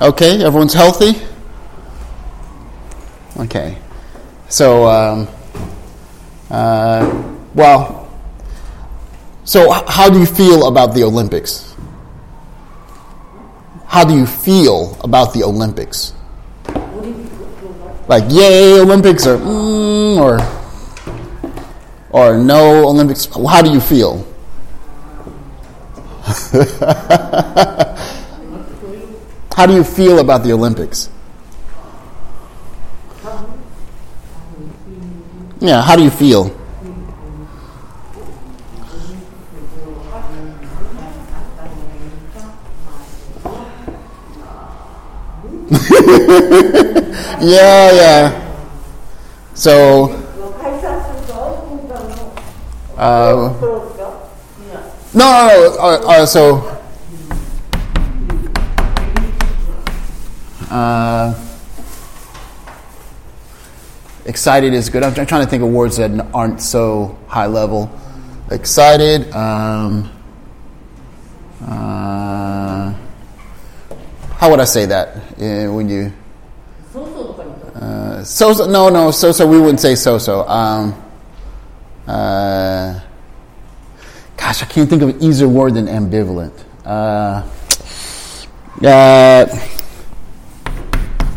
Okay, everyone's healthy? Okay. So, um, uh, well, so how do you feel about the Olympics? How do you feel about the Olympics? Like, yay, Olympics, or mm, or or no Olympics? How do you feel? How do you feel about the Olympics? Yeah, how do you feel? yeah, yeah. So, uh, no, no, no. Uh, uh, so, uh, excited is good. I'm, I'm trying to think of words that aren't so high level. Excited. Um, uh, how would I say that uh, when you? Uh, so so no no so so we wouldn't say so so. Um, uh, gosh, I can't think of an easier word than ambivalent. Uh, uh,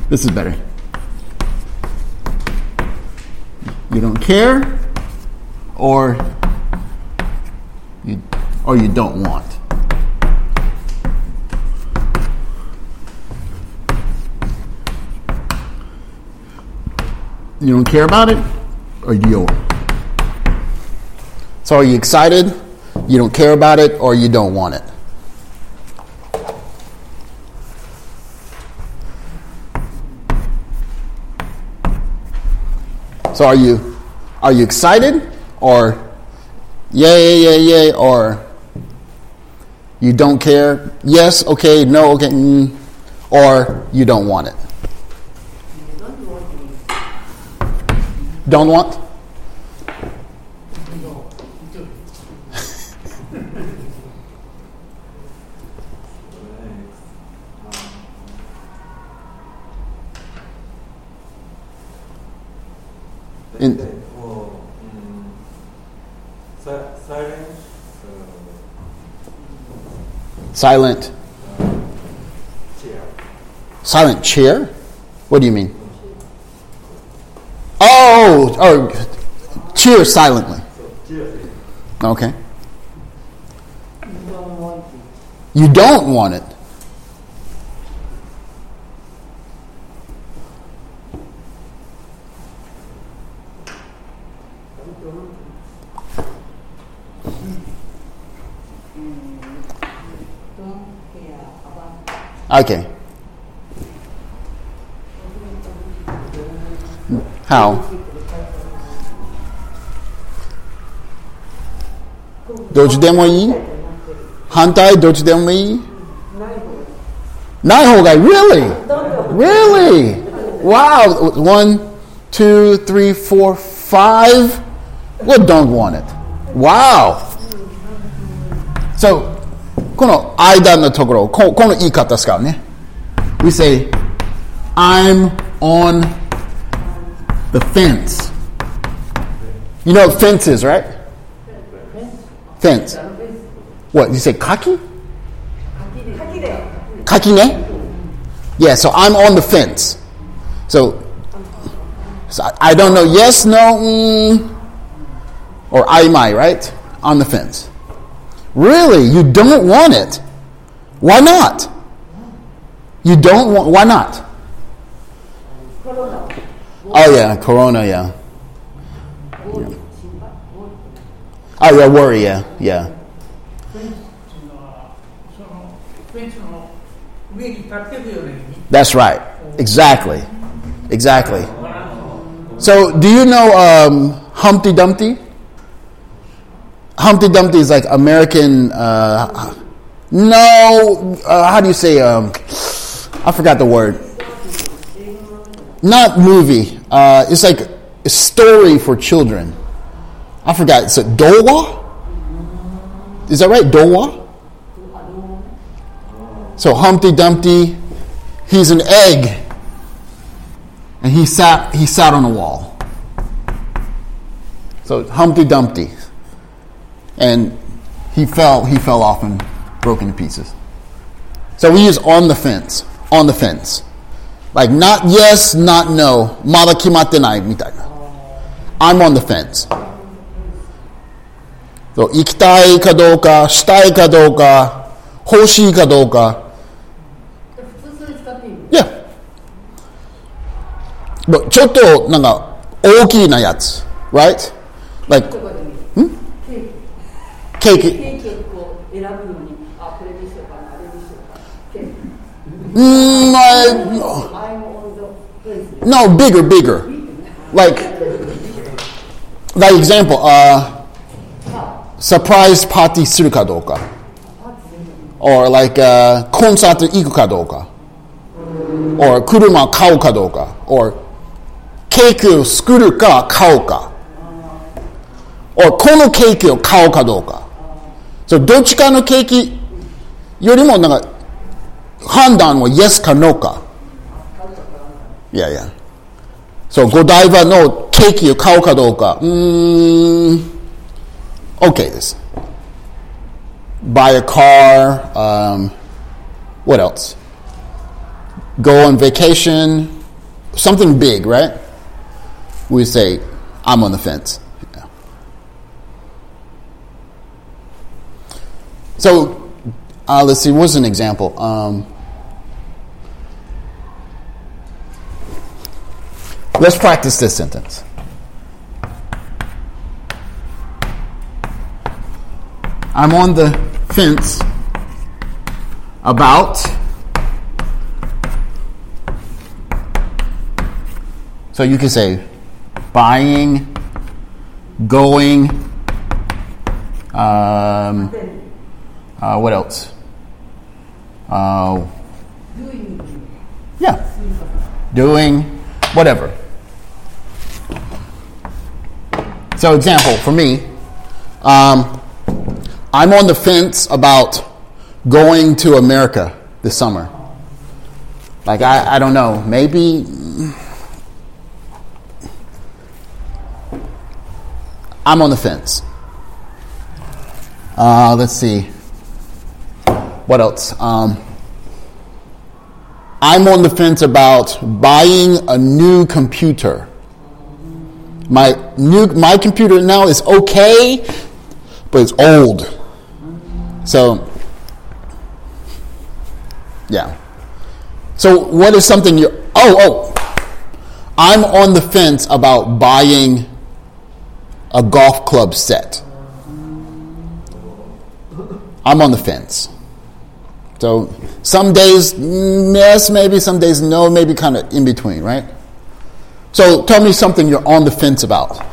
this is better. You don't care, or you or you don't want. You don't care about it, or you don't. So are you excited? You don't care about it, or you don't want it. So are you are you excited or yay yay yay or you don't care? Yes, okay, no, okay, mm, or you don't want it. Don't want? Silent chair. silent chair? What do you mean? Oh, oh, cheer silently. Okay. You don't want it. Okay. How? どっちでもいい反対どっちでもいいない方がいい Really? Really? Wow. One, two, three, four, five. Well, don't want it. Wow. So, この間のところ、ここの言い方ですからね。We say, I'm on The fence. You know what fence is, right? Fence. What, you say kaki? Kakine? Yeah, so I'm on the fence. So, so I- I don't know yes, no, mm, or aimai, right? On the fence. Really, you don't want it. Why not? You don't want. Why not? Corona. Oh yeah, Corona. Yeah. yeah. Oh yeah, worry. Yeah, yeah. That's right. Exactly. Exactly. So, do you know um, Humpty Dumpty? Humpty Dumpty is like American. Uh, no, uh, how do you say? Um, I forgot the word. Not movie. Uh, it's like a story for children. I forgot. It's a Dowa. Is that right? Dowa. So Humpty Dumpty, he's an egg, and he sat he sat on a wall. So Humpty Dumpty, and he fell he fell off and broke into pieces. So we use on the fence, on the fence, like not yes, not no, mada kimatte nai mitai. I'm on the fence. So 行きたいかどうか、したいかどうか、欲しいかどうか。いや。But ちょっとなんか大きなやつ、right? Like ケーキ。ケーキをこう選ぶのに、あ、これにしようかな、あれにしようかな。ケーキ。 Mm, I- I'm on the fence. no, bigger, bigger. Like, like example, uh, surprise party するかどうか。or like, uh, コンサート行くかどうか。or 車買うかどうか。or ケーキを作るか買うか。or このケーキを買うかどうか。 そうどっちかの景気よりもなんか判断は Yes か No か。いやいや。そう五台場のケーキを買うかどうか。うーん OK a car、um, what else? Go on vacation. Something big right? We say I'm on the fence. So, uh, let's see, what's an example? Um, let's practice this sentence. I'm on the fence about. So you can say buying, going, um, uh, what else? Uh, yeah. Doing, whatever. So, example for me, um, I'm on the fence about going to America this summer. Like, I, I don't know, maybe. I'm on the fence. Uh, let's see. What else? Um, I'm on the fence about buying a new computer. My new my computer now is okay, but it's old. So yeah. So what is something you Oh, oh. I'm on the fence about buying a golf club set. I'm on the fence. So some days mm, yes, maybe some days no, maybe kind of in between, right? So tell me something you're on the fence about.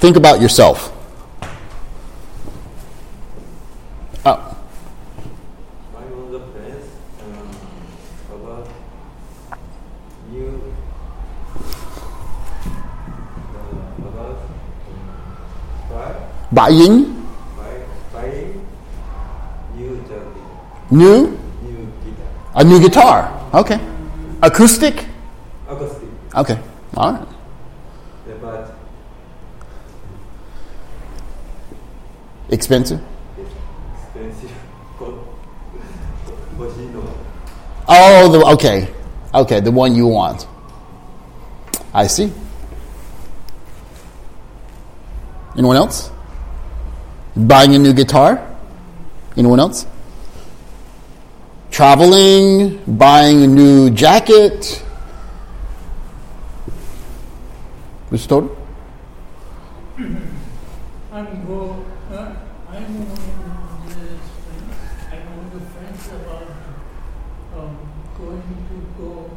Think about yourself. Oh, I'm on the fence um, about new uh, about um, buy buying buy buying new jacket, new new guitar, a new guitar. Okay. Acoustic? acoustic, Okay. All right. Yeah, but Expensive. expensive. Oh, the okay, okay, the one you want. I see. Anyone else? Buying a new guitar? Anyone else? Traveling, buying a new jacket. Mr. Total? I'm go, uh, I'm I'm on the fence about um, going to go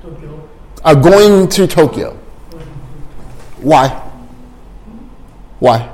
Tokyo. Uh, going to Tokyo. Going to Why? Why? Why?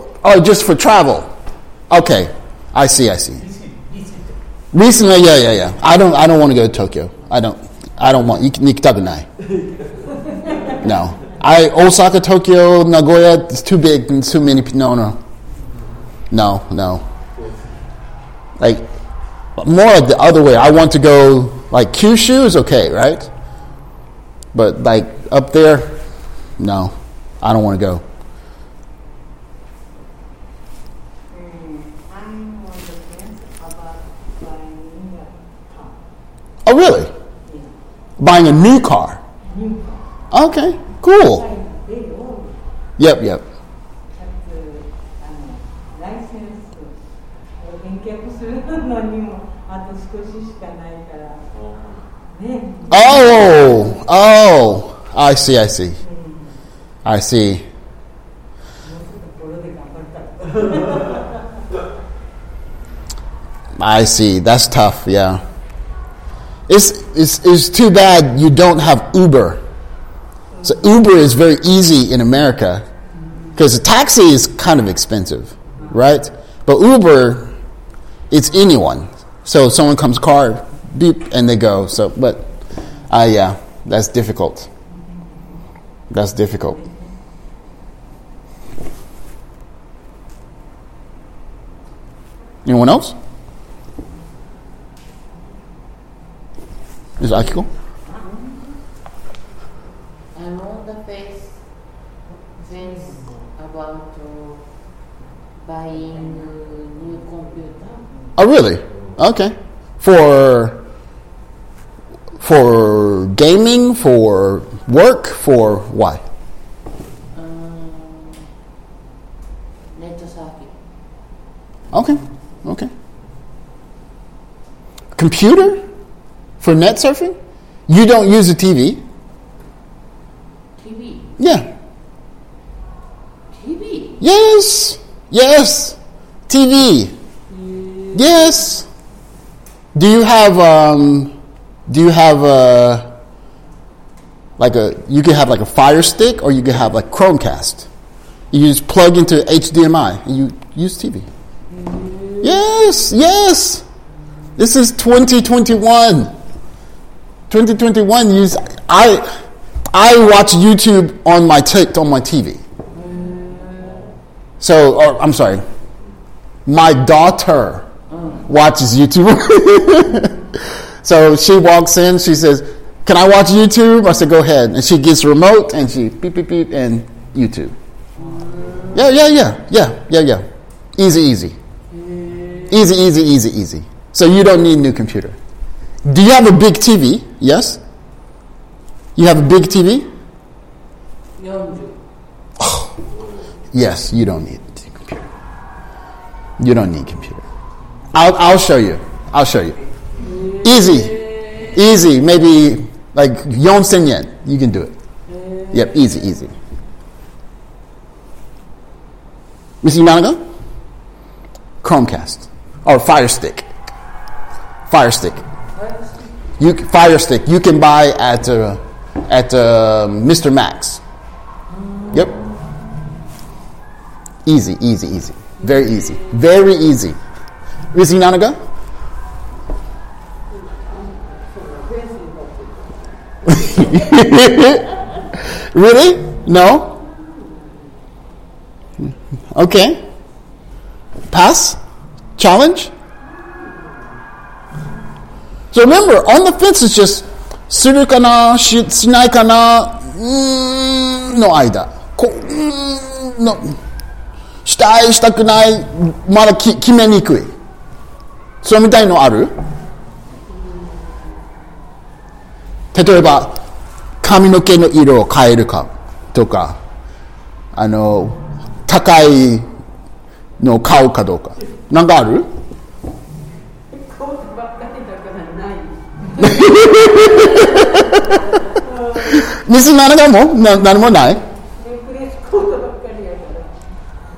oh, just for travel. Okay, I see. I see. Recently, yeah, yeah, yeah. I don't. I don't want to go to Tokyo. I don't. I don't want. Nikitakunai. No. I Osaka, Tokyo, Nagoya. It's too big and too many. No, no. No, no. Like more of the other way. I want to go like Kyushu is okay, right? But like up there, no. I don't want to go. I'm on the fence about buying a car. Oh, really? Yeah. Buying a new car. New car. Okay, cool. Yep, yep. Oh, oh, I see, I see. I see. I see. That's tough, yeah. It's, it's, it's too bad you don't have Uber. So Uber is very easy in America because a taxi is kind of expensive, right? But Uber, it's anyone. So someone comes car, beep, and they go. So, but, uh, yeah, that's difficult. That's difficult. Anyone else? Is Akiko? I'm on the face fence about uh, buying a new computer. Oh, really? Okay. For for gaming, for work, for why? Um. Okay. Okay. Computer for net surfing? You don't use a TV? TV. Yeah. TV. Yes. Yes. TV. Yes. Do you have um do you have a like a you can have like a fire stick or you can have like Chromecast. You just plug into HDMI and you use TV. Yes, yes. This is 2021. 2021 use I I watch YouTube on my t- on my TV. So, or, I'm sorry. My daughter watches YouTube. so she walks in. She says, Can I watch YouTube? I said, Go ahead. And she gets remote and she beep, beep, beep, and YouTube. Yeah, yeah, yeah, yeah, yeah, yeah. Easy, easy. Easy, easy, easy, easy. So you don't need a new computer. Do you have a big TV? Yes? You have a big TV? 40 Yes, you don't need a computer. You don't need computer. I'll, I'll show you. I'll show you. Easy. Easy. Maybe like 4000 yen. You can do it. Yep, easy, easy. Miss Imanaga? Chromecast. Or Fire Stick. Fire Stick. You, Fire Stick. You can buy at, uh, at uh, Mr. Max. Yep. Easy, easy, easy. Very easy. Very easy. Miss Inanaga? really? No? Okay. Pass? Challenge? So remember, on the fence is just するかな?ししないかな?うんの間。こうんのしたい、したくない、まだき決めにくい。それみたいのある?例えば、髪の毛の色を変えるかとか、あの、高いのを買うかどうか。なんかある? Mrs. Nanaga not a normal eh.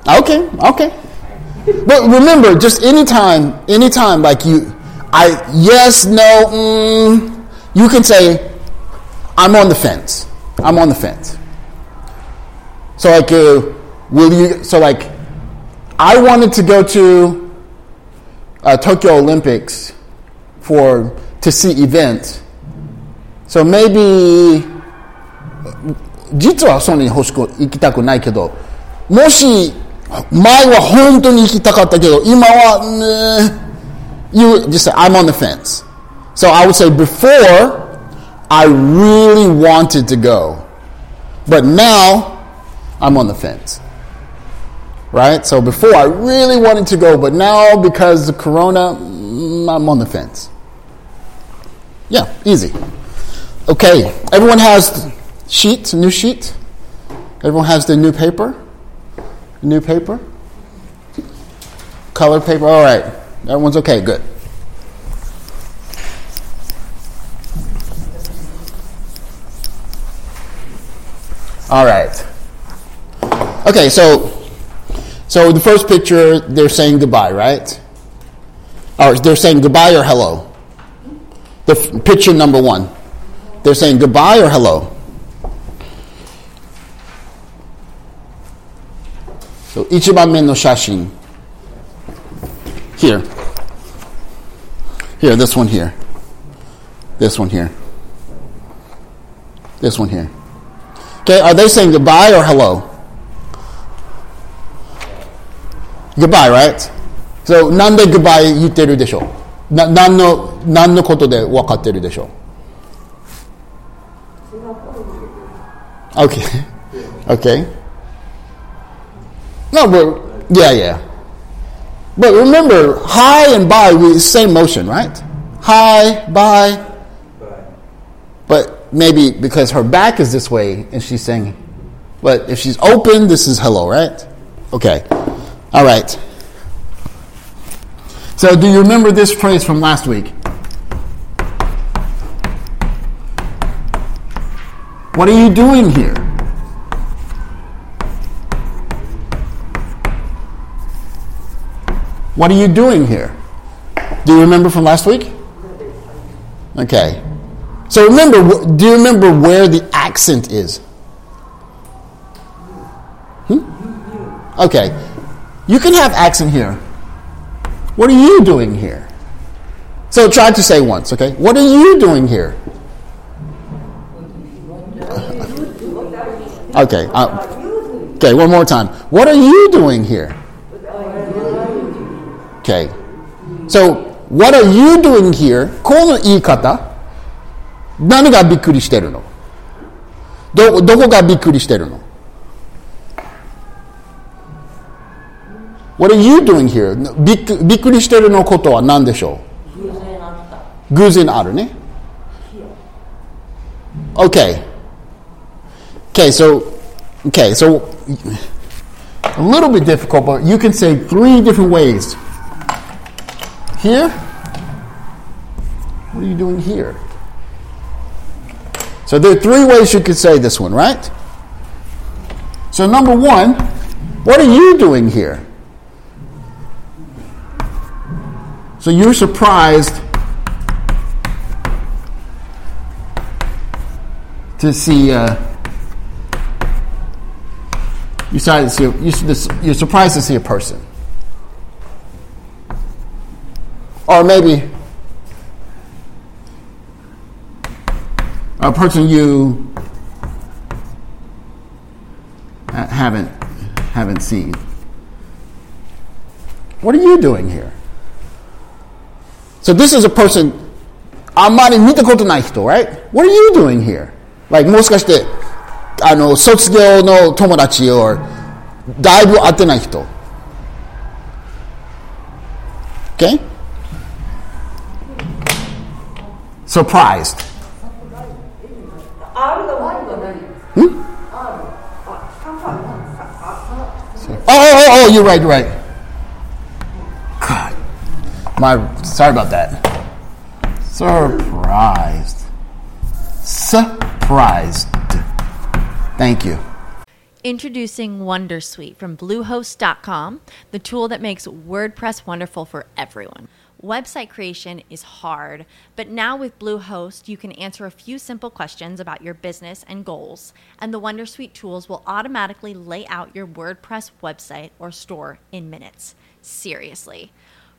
Okay, okay. But remember, just anytime, anytime, like you, I, yes, no, mm, you can say, I'm on the fence. I'm on the fence. So like, uh, will you? So like, I wanted to go to uh, Tokyo Olympics for to see events. So maybe, 実はそんなに欲しく行きたくないけど、もし、前は本当に行きたかったけど、今は、ね、you just say, I'm on the fence. So I would say before, I really wanted to go. But now, I'm on the fence. Right? So before, I really wanted to go, but now, because of Corona, mm, I'm on the fence. Yeah, easy. Okay, everyone has sheet, new sheet? Everyone has the new paper? New paper? Color paper? All right. Everyone's okay, good. All right. Okay, so so the first picture they're saying goodbye, right? Or they're saying goodbye or hello the f- picture number one. They're saying goodbye or hello. So ichiban men no shashin. Here. Here, this one here. This one here. This one here. Okay, are they saying goodbye or hello? Goodbye, right? So, nande goodbye yuteru desho. な何の何のことで分かってるでしょう Okay. Okay. No, but yeah, yeah. But remember, hi and bye we same motion, right? Hi, bye. But maybe because her back is this way and she's singing. but if she's open, this is hello, right? Okay. All right. So, do you remember this phrase from last week? What are you doing here? What are you doing here? Do you remember from last week? Okay. So remember, do you remember where the accent is? Hmm? Okay. You can have accent here. What are you doing here? So try to say once, okay? What are you doing here? Okay. Uh, okay, one more time. What are you doing here? Okay. So, what are you doing here? この言い方 何がびっくりしてるのど、どこがびっくりしてるの What are you doing here? びっくびっくりしてるのことは何でしょ偶然あった。う偶然あるね。Okay. Okay, so, okay, so a little bit difficult, but you can say three different ways. Here? What are you doing here? So there are three ways you could say this one, right? So number one, what are you doing here? So you're surprised to see. Uh, you to see. A, you, you're surprised to see a person, or maybe a person you haven't haven't seen. What are you doing here? So this is a person あんまり見たことない人 right? What are you doing here? Like もしかしてあの卒業の友達 or だいぶ会ってない人 Okay? Surprised. R が Y は何 Oh, oh, oh, oh, you're right, you're right. My, sorry about that. Surprised. Surprised. Thank you. Introducing Wondersuite from Bluehost.com, the tool that makes WordPress wonderful for everyone. Website creation is hard, but now with Bluehost, you can answer a few simple questions about your business and goals, and the Wondersuite tools will automatically lay out your WordPress website or store in minutes. Seriously.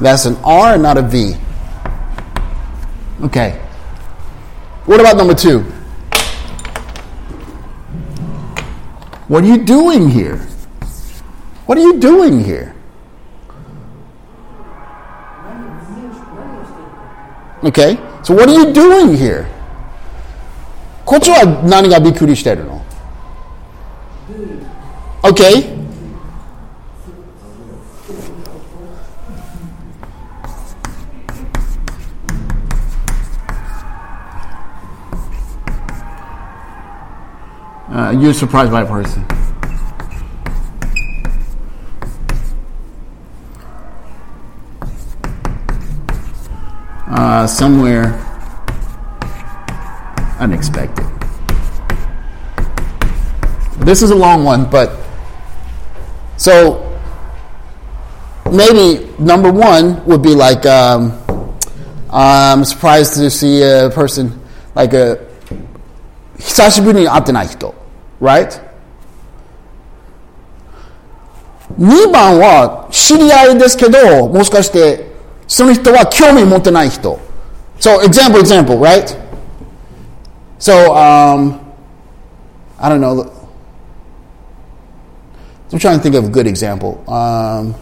That's an R, not a V. Okay. What about number two? What are you doing here? What are you doing here? Okay. So what are you doing here? こっちは何がびっくりしてるの ?Okay. Uh, you're surprised by a person. Uh, somewhere unexpected. This is a long one, but so maybe number one would be like um, I'm surprised to see a person like a 久しぶりに会ってない人 right? 2番は知り合いですけど、もしかしてその人は興味持ってない人。So, example, example, right? So, um, I don't know. I'm trying to think of a good example. Um,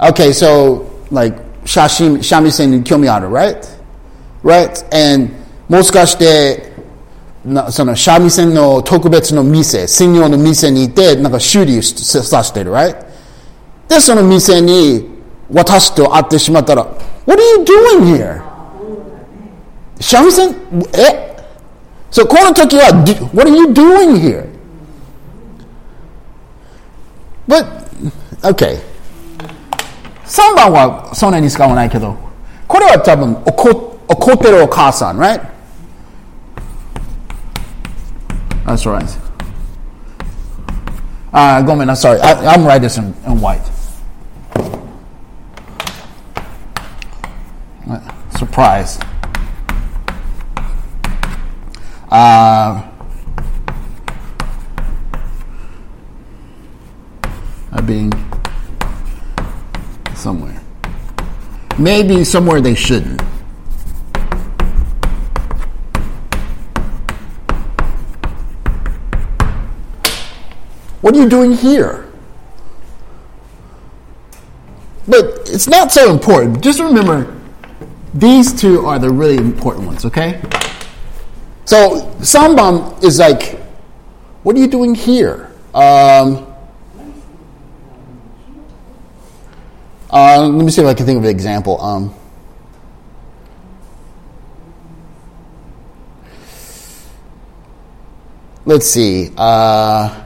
okay, so, like, 写真、三味線に興味ある, right? right? And もしかして、 なその三味線の特別の店、専用の店にいて、なんか修理しさしてる、right? で、その店に私と会ってしまったら、What are you doing here? 三味線、え？そう、この時は、What are you doing here? But, okay. 3番はそんなに使わないけど、これは多分怒怒ってるお母さん、right? That's right. Uh, Goldman, I'm sorry. I, am writing this in, in white. Surprise. Uh, being somewhere. Maybe somewhere they shouldn't. What are you doing here? But it's not so important. Just remember, these two are the really important ones, okay? So, Sambam is like, what are you doing here? Um, uh, let me see if I can think of an example. Um, let's see. Uh,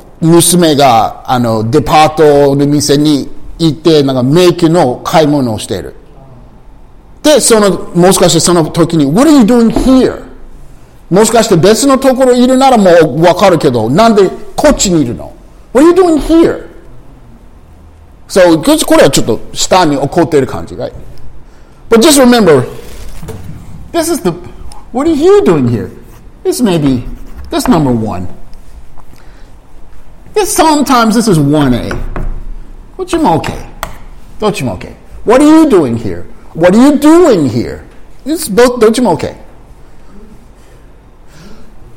娘が、あの、デパートの店に行って、なんかメイクの買い物をしている。で、その、もしかしてその時に、What are you doing here? もしかして別のところいるならもうわかるけど、なんでこっちにいるの ?What are you doing here? So, これはちょっと下に怒っている感じ、right? But just remember, this is the, what are you doing here? This may be, this number one. This sometimes this is 1A. どっちも OK. どっちも OK. What are you doing here? What are you doing here? It's both どっちも OK.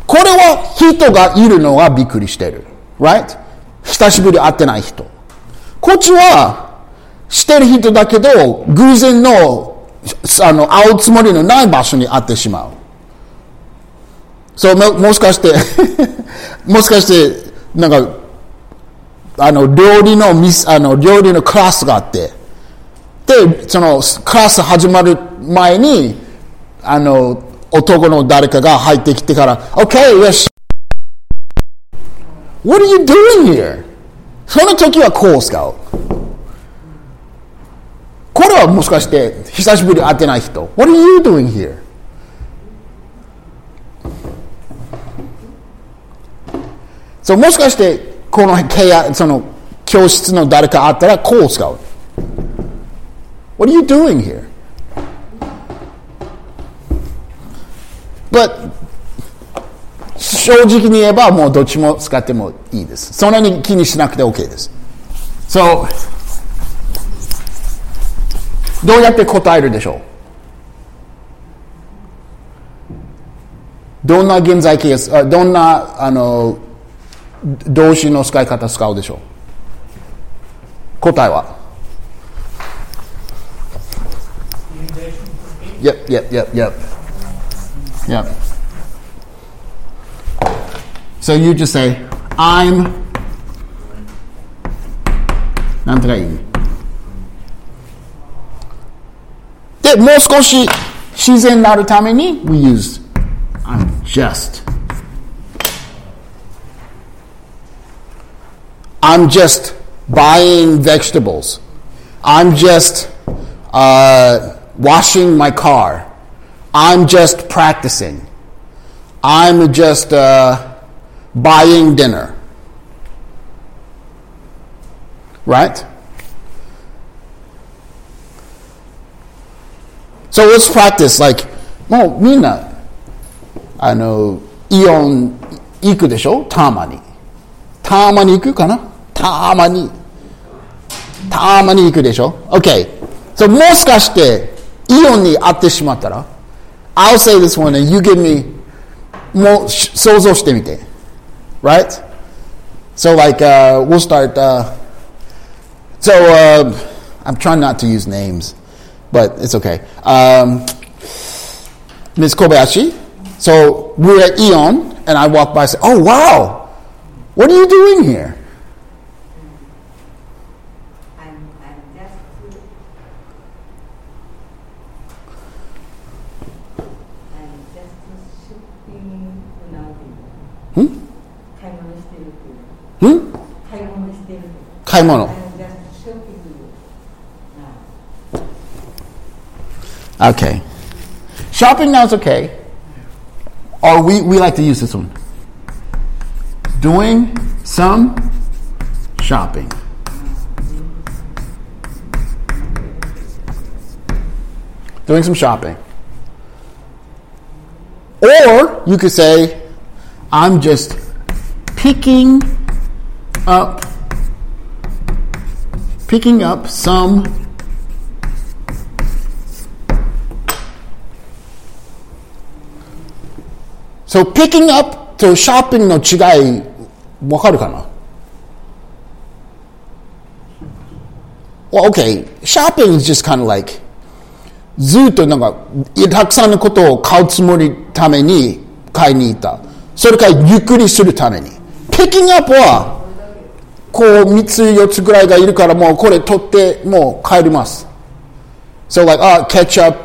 これは人がいるのはびっくりしてる。Right? 久しぶり会ってない人。こっちは、してる人だけど、偶然の、あの、会うつもりのない場所に会ってしまう。そう、もしかして、もしかして、なんか、あの、料理のミス、あの、料理のクラスがあって、で、その、クラス始まる前に、あの、男の誰かが入ってきてから、OK, よし。What are you doing here? その時はこう使う。これはもしかして久しぶりに会ってない人。What are you doing here? そうもしかしてこの部屋、その教室の誰か会ったらこう使う。What are you doing here? But 正直に言えばもうどっちも使ってもいいです。そんなに気にしなくて OK です。So どうやって答えるでしょう？どんな現在形ですどんなあの動詞の使い方使うでしょう答えは Yep, yep, yep, yep. Yep. So you just say, I'm なんとかいい。で、もう少し自然になるために we use I'm just I'm just buying vegetables. I'm just uh, washing my car. I'm just practicing. I'm just uh, buying dinner. Right? So let's practice. Like, もうみんな、あの、イオン行くでしょたまに。たまに行くかな たまにたまに行くでしょ OK so もしかしてイオンに会ってしまったら I'll say this one and you give me もう想像してみて right? So like、uh, we'll start uh, so uh, I'm trying not to use names but it's okay. Um, Ms. Kobayashi so we're at Aeon and I walk by and say oh wow. What are you doing here? っていう Hmm? 買い物してる買い物 I'm just shopping Okay. Shopping now is okay. Or we, we like to use this one. Doing some shopping. Doing some shopping. Or you could say, I'm just picking up picking up some So picking up と shopping の違いわかるかな Well, okay. Shopping is just kind of like ずっとなんかたくさんのことを買うつもりために買いに行った。それからゆっくりするために。Picking up はこう3つ4つぐらいがいるからもうこれ取ってもう帰ります。So like, ah, ketchup,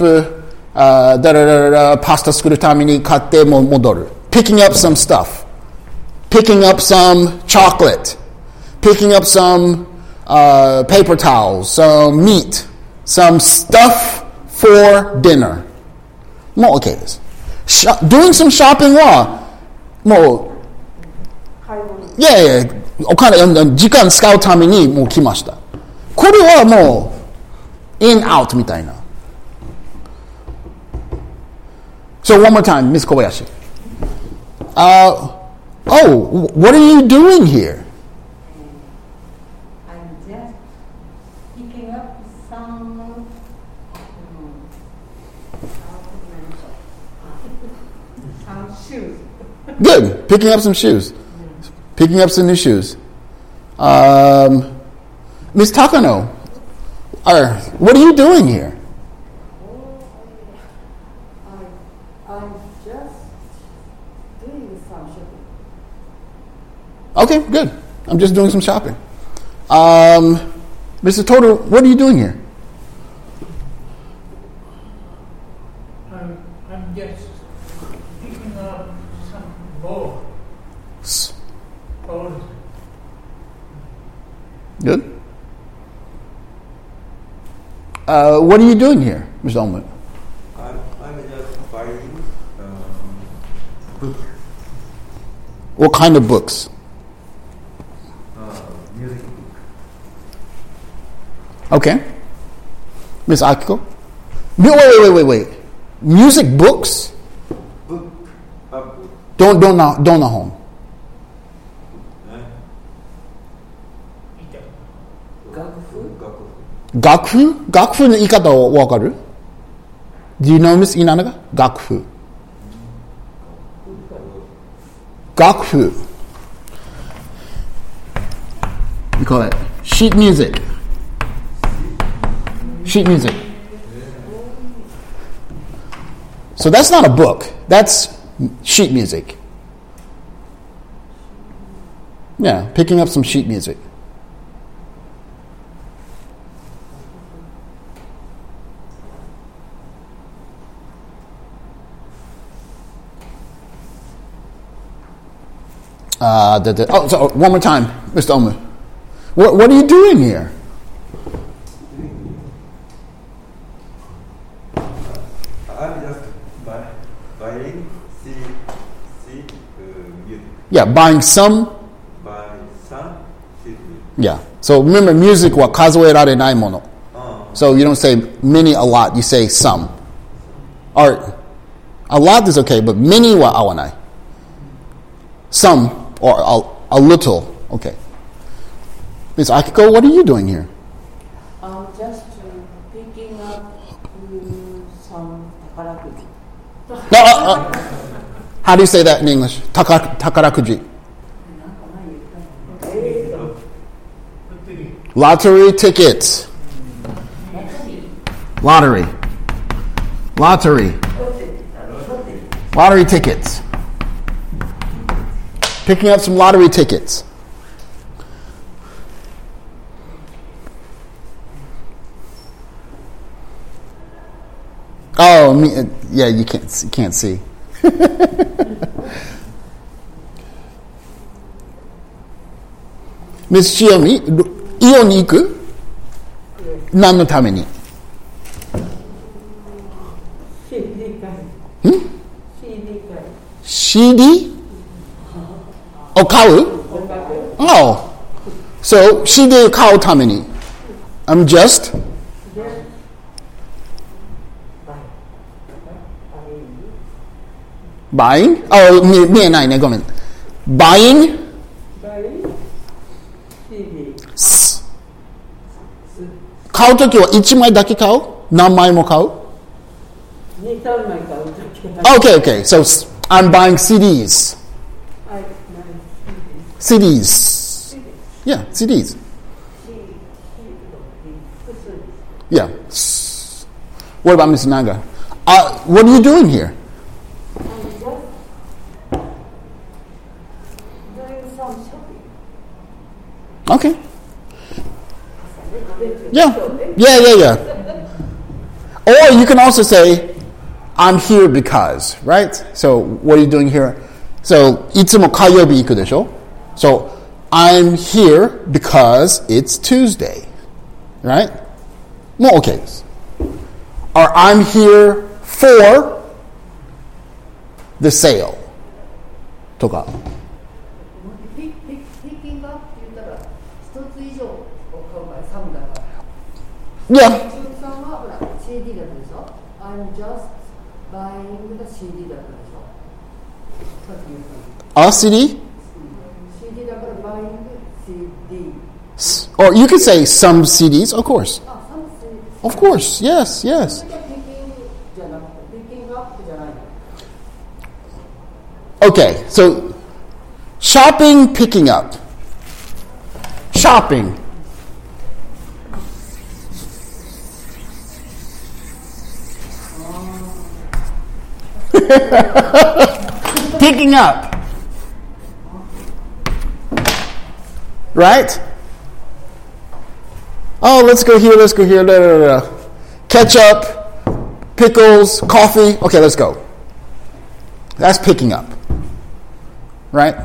uh, だらだらだパスタ作るために買ってもう戻る。Picking up some stuff. Picking up some chocolate. Picking up some uh, paper towels, some meat, some stuff for dinner. もう OK です。しゃ doing some shopping はもういやいや、 お金、うん時間使うためにもう来ました。これはもう、in, out みたいな。So one more time, Miss Kobayashi. Uh, oh, what are you doing here? I'm just picking up some um, some shoes. Good. Picking up some shoes. Picking up some new shoes. Um, Miss Takano, uh, what are you doing here? I'm just doing some shopping. Okay, good. I'm just doing some shopping. Um, Mr. Toto, what are you doing here? I'm, I'm just picking up some ball, S- balls. Good. Uh, what are you doing here, Mr. Ullman? I'm, I'm just buying um, book, What kind of books? uh, music book. Okay. Miss Akiko? Wait, wait, wait, wait, wait. Music books? Book, a book. Don't, don't, know, don't know home. 楽譜楽譜楽譜の言い方をわかる ?Do you know Miss Inanaga? 楽譜。楽譜。We call it sheet music. Sheet music. So that's not a book. That's sheet music. Yeah, picking up some sheet music. Uh, the, the, oh, so one more time, Mr. Omer. What, what are you doing here? I'm just buy, buying see, see, uh, music. Yeah, buying some. Buying some Yeah. So remember, music wa kazuerare nai mono. Ah. So you don't say many a lot, you say some. Art. A lot is okay, but many wa awanai. Some or a, a little. Okay. Miss Akiko, what are you doing here? I'm just uh, picking up some takarakuji. No, uh, uh, how do you say that in English? Taka, takarakuji. Lottery tickets. Lottery. Lottery. Lottery tickets Picking up some lottery tickets. Oh, me, uh, yeah, you can't you can't see. Miss Shiomi, イオンに行く何のために CD 会 CD 会 CD? を買う Oh. So, CD を買うために I'm just buying? Oh, 見見えないね。ごめん。buying? バイ CD 買うときは1枚だけ買う何枚も買う2、3枚買うときは Okay, okay. So, s- I'm buying CDs. はい、ない CDs. Yeah, CDs. Yeah. S- What about Miss Naga? Uh, what are you doing here? I'm just doing some shopping. Okay. Yeah. Yeah, yeah, yeah. Or you can also say, I'm here because, right? So, what are you doing here? So, いつも火曜日行くでしょ so I'm here because it's Tuesday, right? No, okay. Or I'm here for the sale. とか。Yeah. A CD? or you could say some CDs, of course. Of course, yes, yes. Okay, so shopping, picking up. Shopping. picking up. Right? Oh, let's go here, let's go here. Da, da, da, da. Ketchup, pickles, coffee. Okay, let's go. That's picking up. Right?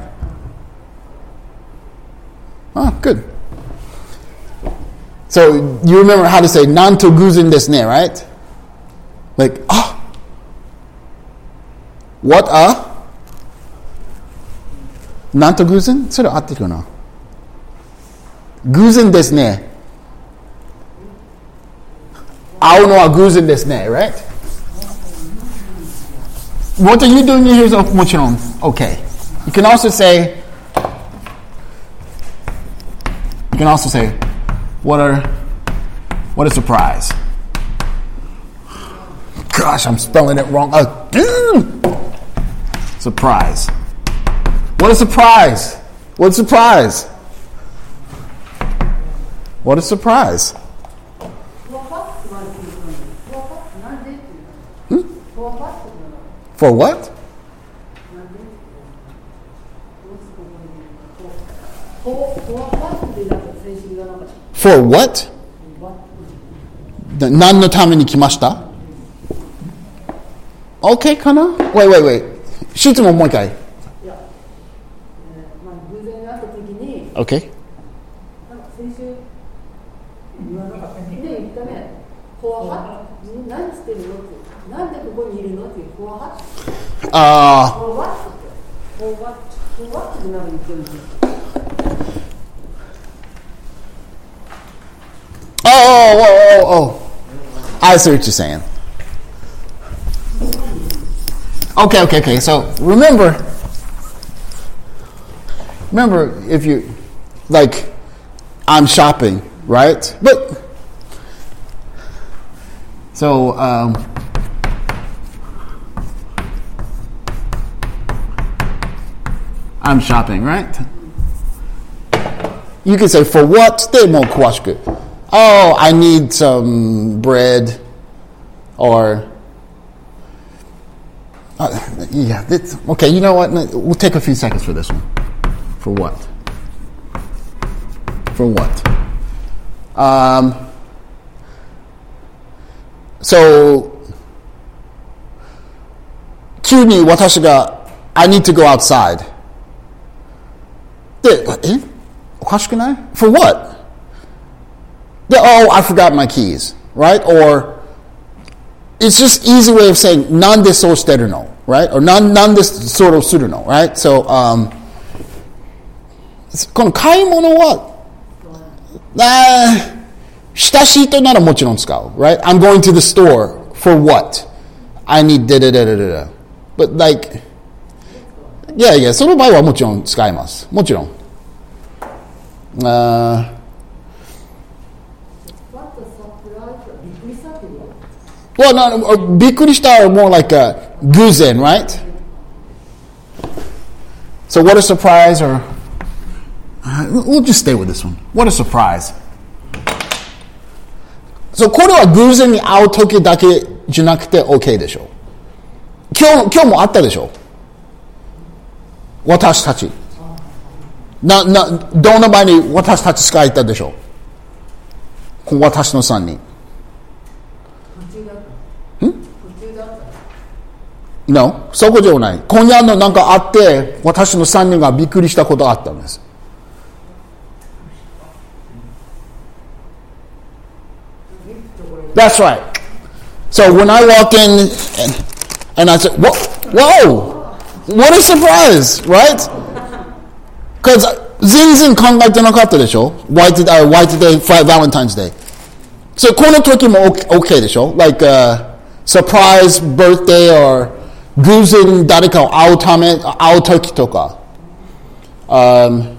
Oh, good. So you remember how to say nanto guzen desu ne, right? Like, ah, what a? Nanto guzen? それ合ってるかな偶然ですね。 i don't know aún in this net, Right? What are you doing here is of muchiron. Okay. You can also say, you can also say, what are, what a surprise! Gosh, I'm spelling it wrong. Uh, surprise. What a surprise! What a surprise! What a surprise! った For what? な何のために来ました ?OK かな ?Wait, wait, wait. 質問もう一回。いや、えーまあ、偶然会った時に OK? か Oh, oh, oh, oh, oh. I see what you're saying. Okay, okay, okay. So remember, remember if you like, I'm shopping, right? But so um, I'm shopping, right? You can say for what? でもう詳しく。Oh, I need some bread, or uh, yeah. This, okay, you know what? We'll take a few seconds for this one. For what? For what? Um, so, 急に私が I need to go outside. で、えおかしくない For what? で、oh, I forgot my keys, right? Or it's just easy way of saying なんでそうしてるの right? Or なんなんでそうするの right? So, um, この買い物は、あ親しい人ならもちろん使う right? I'm going to the store for what? I need da da da da da da. But like, yeah, yeah, その場合はもちろん使います。もちろん。あー What the surprise びっくりしたっていうの Well, no, no, びっくりした are more like a 偶然, right? So what a surprise or uh, we'll just stay with this one. What a surprise. So これは偶然に会う時だけじゃなくて OK でしょ。今日、今日もあったでしょ。 私たち。な、な、どの前に私たちしかいたでしょ。この私の3人。No, そこじゃない。今夜のなんかあって、私の3人がびっくりしたことがあったんです。That's right. So when I walk in and, and I say, whoa, whoa, what a surprise, right? Because 全然考えてなかったでしょ White, uh, White Day, Friday, Valentine's Day. So この時も OK, OK でしょ Like、uh, surprise birthday or 偶然誰かを会うため、会う時とか。Um,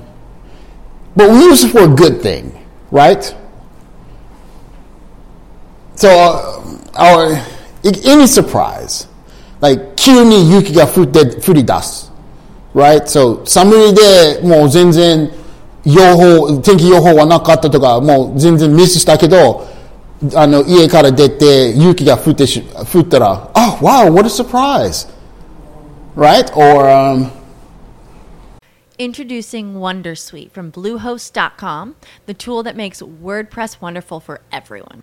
but we use it for a good thing, right? So, uh, our, any surprise, like 急に雪が降って降り出す。right? So, 寒いでもう全然予報、天気予報はなかったとか、もう全然ミスしたけど、あの、家から出て雪が降ってし、降ったら、oh, wow, what a surprise! Right? Or, um, Introducing Wondersuite from Bluehost.com, the tool that makes WordPress wonderful for everyone.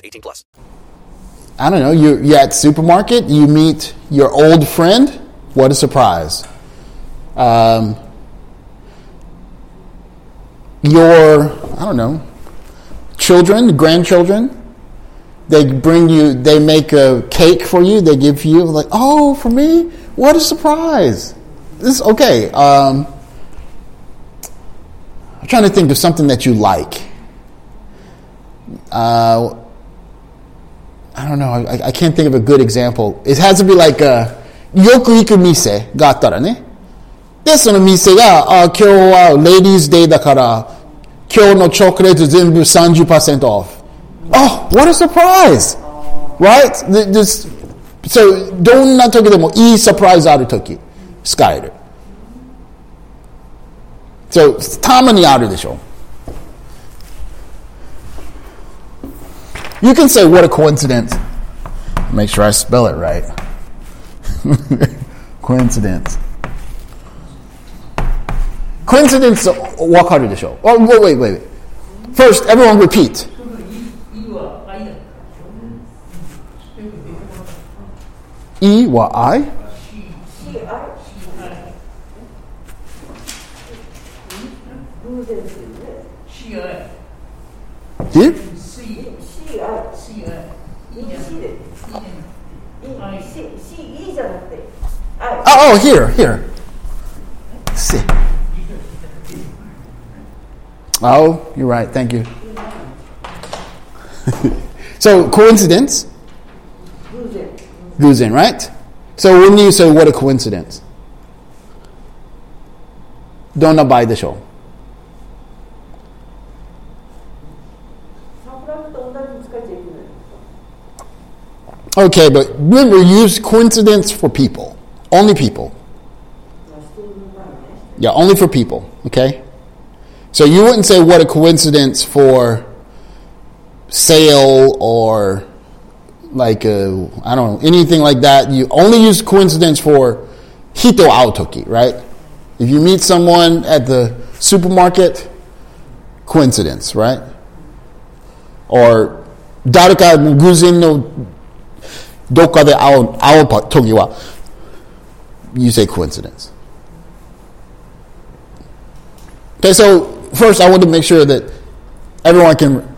18 plus. I don't know, you're, you're at supermarket, you meet your old friend. What a surprise. Um, your, I don't know, children, grandchildren, they bring you, they make a cake for you, they give you, like, oh, for me? What a surprise. this is okay. Um, I'm trying to think of something that you like. Uh, I don't know. I, I can't think of a good example. It has to be like a よく行く店があったらね。で、その店が、あ今日は Ladies Day だから、今日のチョコレート全部30% off. Oh, what a surprise! Right? Th- This, so, どんな時でもいいサプライズある時、使える。So, たまにあるでしょ。 You can say, what a coincidence. Make sure I spell it right. coincidence. Coincidence わかるでしょ Oh, wait, wait, wait. First, everyone repeat. いいは愛だった。 E は I? CI。 Here? C。CI。いいじゃん。いいじゃん。愛。 C じゃなくて Oh, oh, here, here. See. Oh, you're right. Thank you. so, coincidence? 偶然 Guzen, right? So, when you say, what a coincidence? Don't buy the show. サプ Okay, but remember, use coincidence for people. Only people. Yeah, only for people, okay? So you wouldn't say what a coincidence for sale or like I don't know, anything like that. You only use coincidence for hito aotoki, right? If you meet someone at the supermarket, coincidence, right? Or daruka muguzin no どっかで会う会う時は you say coincidence. Okay, so first I want to make sure that everyone can.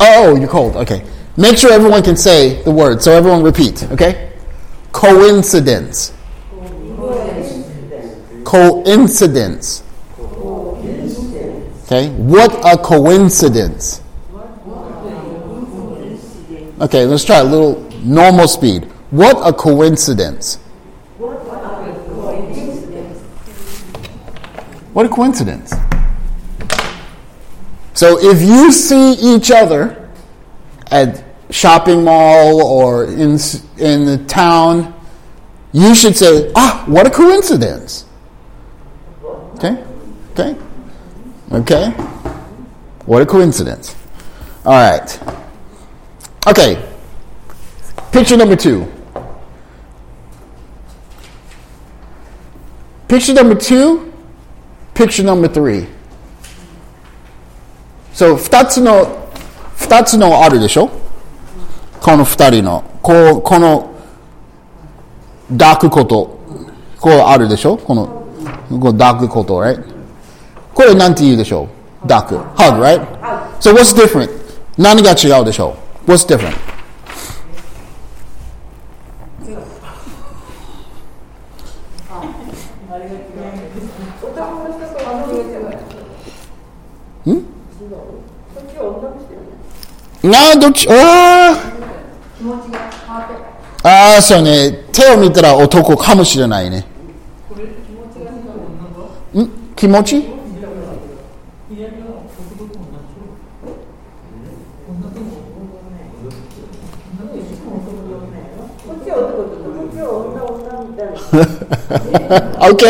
Oh, you're cold. Okay. Make sure everyone can say the word. So everyone repeat, okay? Coincidence. Coincidence. Okay, what a coincidence. Okay, let's try a little normal speed. What a coincidence. What a coincidence. So if you see each other at shopping mall or in in the town, you should say, "Ah, what a coincidence." Okay? Okay? Okay? What a coincidence. All right. Okay. Picture number two. Picture number two, picture number three. So, 2つの、2つのあるでしょこの2人の。こう、この、抱くこと。こうあるでしょこの、こう抱くこと、right? これなんて言うでしょう抱く。hug, right? So, what's different? 何が違うでしょう What's different? なあ、どっち、ああ、あ、そうね。手を見たら男かもしれないね。ん？気持ち？こっちは男とこっちは女女みたいな OK?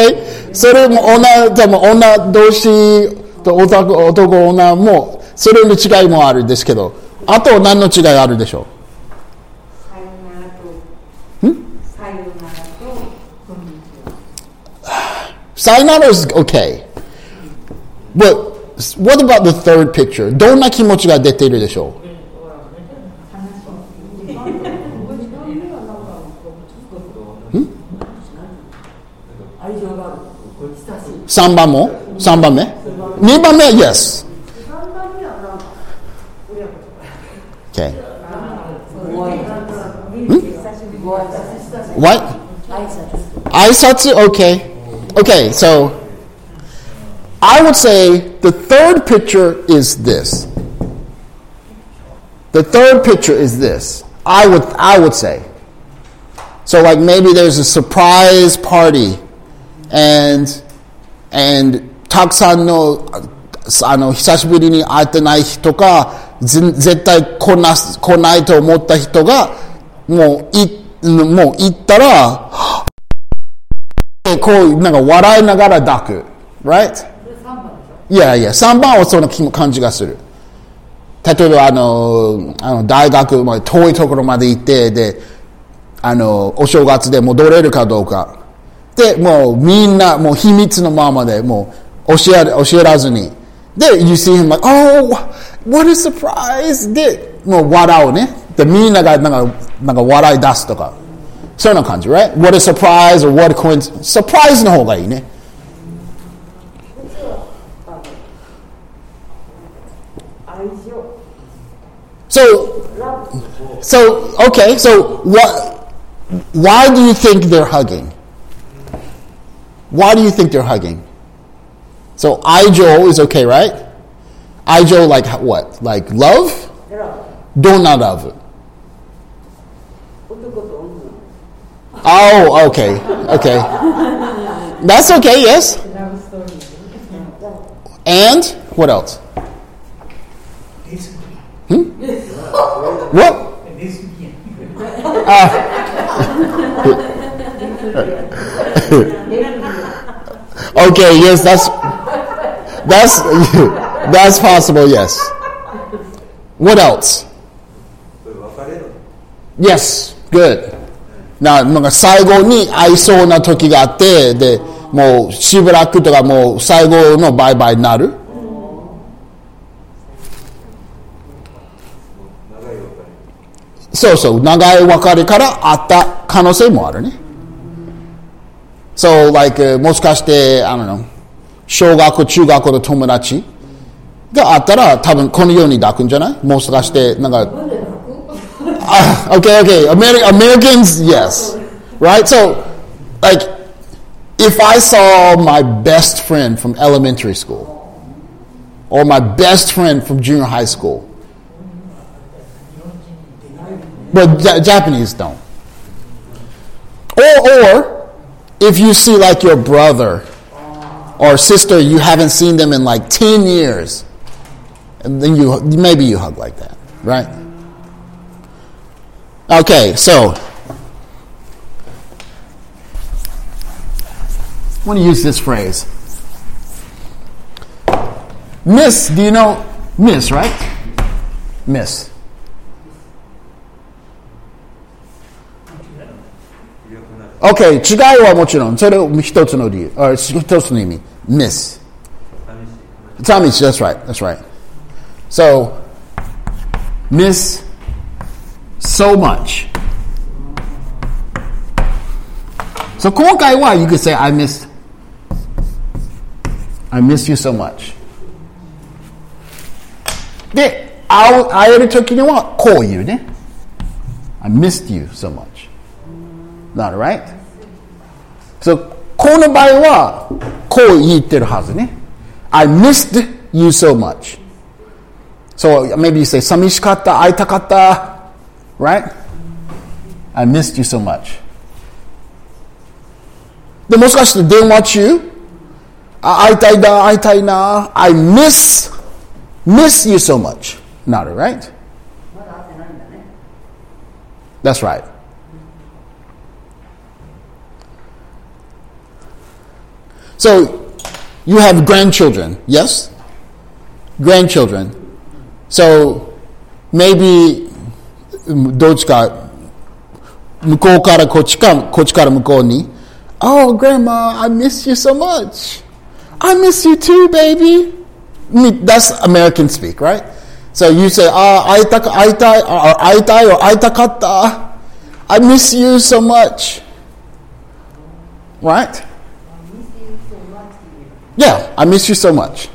それも女、多分女同士と男、男女も、それの違いもあるんですけど、あと何の違いあるでしょさよならとんさよなら is okay. But what about the third picture? どんな気持ちが出ているでしょ愛情がある親しいう ?3 番も ?3 番目 ?2 番目？は Yes. Okay. ご挨拶久しぶりご挨拶親しい What? 挨拶 Aisatsu, okay. Okay, so I would say the third picture is this. The third picture is this. I would I would say. So like maybe there's a surprise party and and たくさんのあの久しぶりに会ってない人かぜ 絶対来な来ないと思った人がもういもう行ったらこうなんか笑いながら抱く。Right? いやいや3番はそんな感じがする。例えばあのあの大学まで遠いところまで行ってであのお正月で戻れるかどうか。でもうみんなもう秘密のままでもう教え教えらずに。で you see him like oh what a surprise でもう笑うねでみんながなんかなんか笑い出すとかそういうような感じ right what a surprise or what a coincidence surprise の方がいいね愛情 So, so okay. So what? Why do you think they're hugging? Why do you think they're hugging? So Ijo is okay, right? Ijo, like what? Like love? Do not of it. Oh, okay. Okay. That's okay, yes. And what else? Hmm? what? Uh. okay, yes, that's that's that's possible. Yes. What else? Yes, good. ななんか最後に会いそうな時があってでもうしばらくとかもう最後のバイバイになるそうそう長い別れからあった可能性もあるね So like、もしかして I don't know 小学校中学校の友達があったら多分このように抱くんじゃないもしかしてなんか Uh, okay, okay. Ameri- Americans, yes. Right? So, like, if I saw my best friend from elementary school or my best friend from junior high school, but Ja- Japanese don't. Or, or if you see like your brother or sister, you haven't seen them in like 10 years, and then you maybe you hug like that, right? Okay, so I want to use this phrase. Miss, do you know miss, right? Miss. Okay, 違いはもちろん、それを一つの理由、あ一つの意味。miss. 寂しい that's right, that's right. So, miss so much. So 今回は you could say I miss I miss you so much. で、会う会える時にはこう言うね。I missed you so much. Not right? So この場合はこう言ってるはずね。I missed you so much. So maybe you say 寂しかった、会いたかった。right? I missed you so much. でもしかして電話中あ会いたいな、会いたいな。I miss, miss you so much. Not it, right? That's right. So, you have grandchildren, yes? Grandchildren. So, maybe どっちか向こうからこっちかこっちから向こうに Oh grandma I miss you so much I miss you too baby Me- That's American speak right So you say あ会いたか会いたいあ会いたいor 会いたかった I miss you so much Right Yeah I miss you so much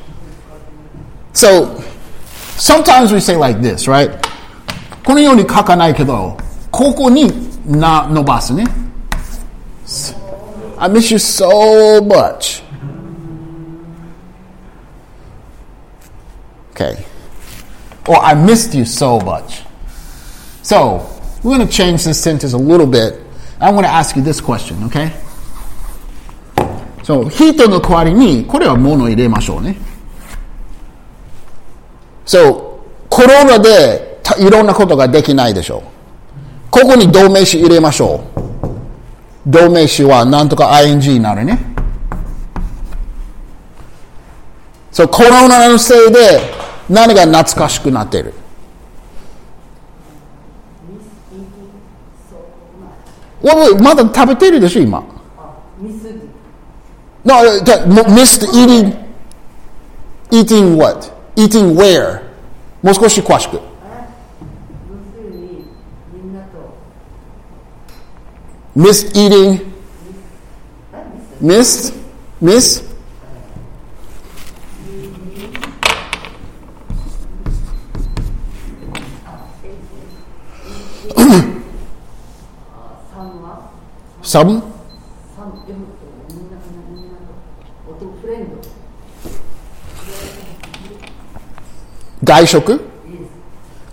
So sometimes we say like this right このように書かないけど、ここにな伸ばすね。 I miss you so much. Okay. Or I missed you so much. So, we're going to change this sentence a little bit. I'm going to ask you this question, okay? So, ヒートの代わりに、これは物を入れましょうね。 So, コロナでたいろんなことができないでしょう。ここに動名詞入れましょう。動名詞はなんとか ing になるね。そう、コロナのせいで何が懐かしくなっているまだ食べてるでしょ、今？No, missed eating, eating what? Eating where? もう少し詳しく。missed eating, missed, miss. Some? Gaishoku? Yes.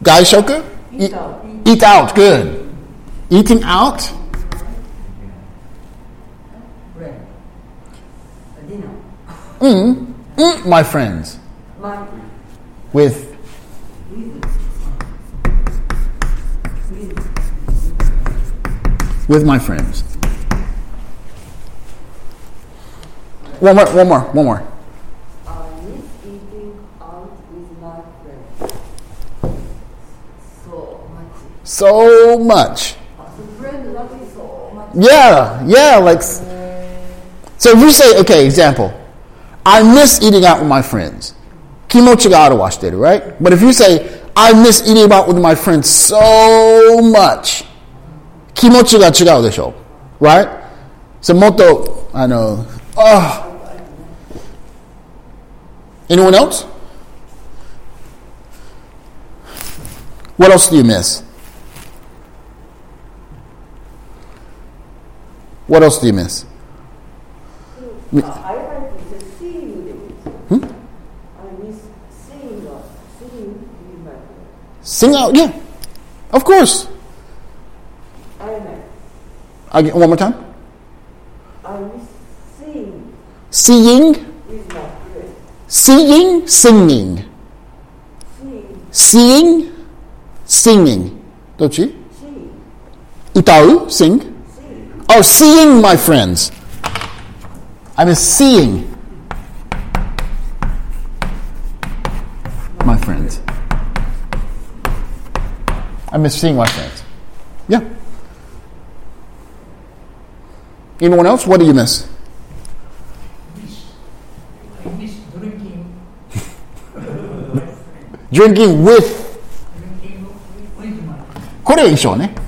Gaishoku? Eat, eat, out. eat out. Good. Eating out? Mm, mm, my friends. My. With. With my friends. One more, one more, one more. So much. Yeah, yeah, like. So if you say, okay, example. I miss eating out with my friends. Kimochi ga aru right? But if you say, I miss eating out with my friends so much, kimochi ga chigau desho, right? So moto, I know, oh. Anyone else? What else do you miss? What else do you miss? I like to hmm? I miss seeing God. Seeing Sing out, yeah. Of course. Again, one more time. I miss Seeing. Seeing. Seeing, singing. Seeing. Seeing, singing. you Sim. Sing. Itau, sing. Oh, seeing my friends. I miss seeing my friends. I miss seeing my friends. Yeah. Anyone else? What do you miss? I miss drinking. Drinking with. Drinking with my これ一緒ね。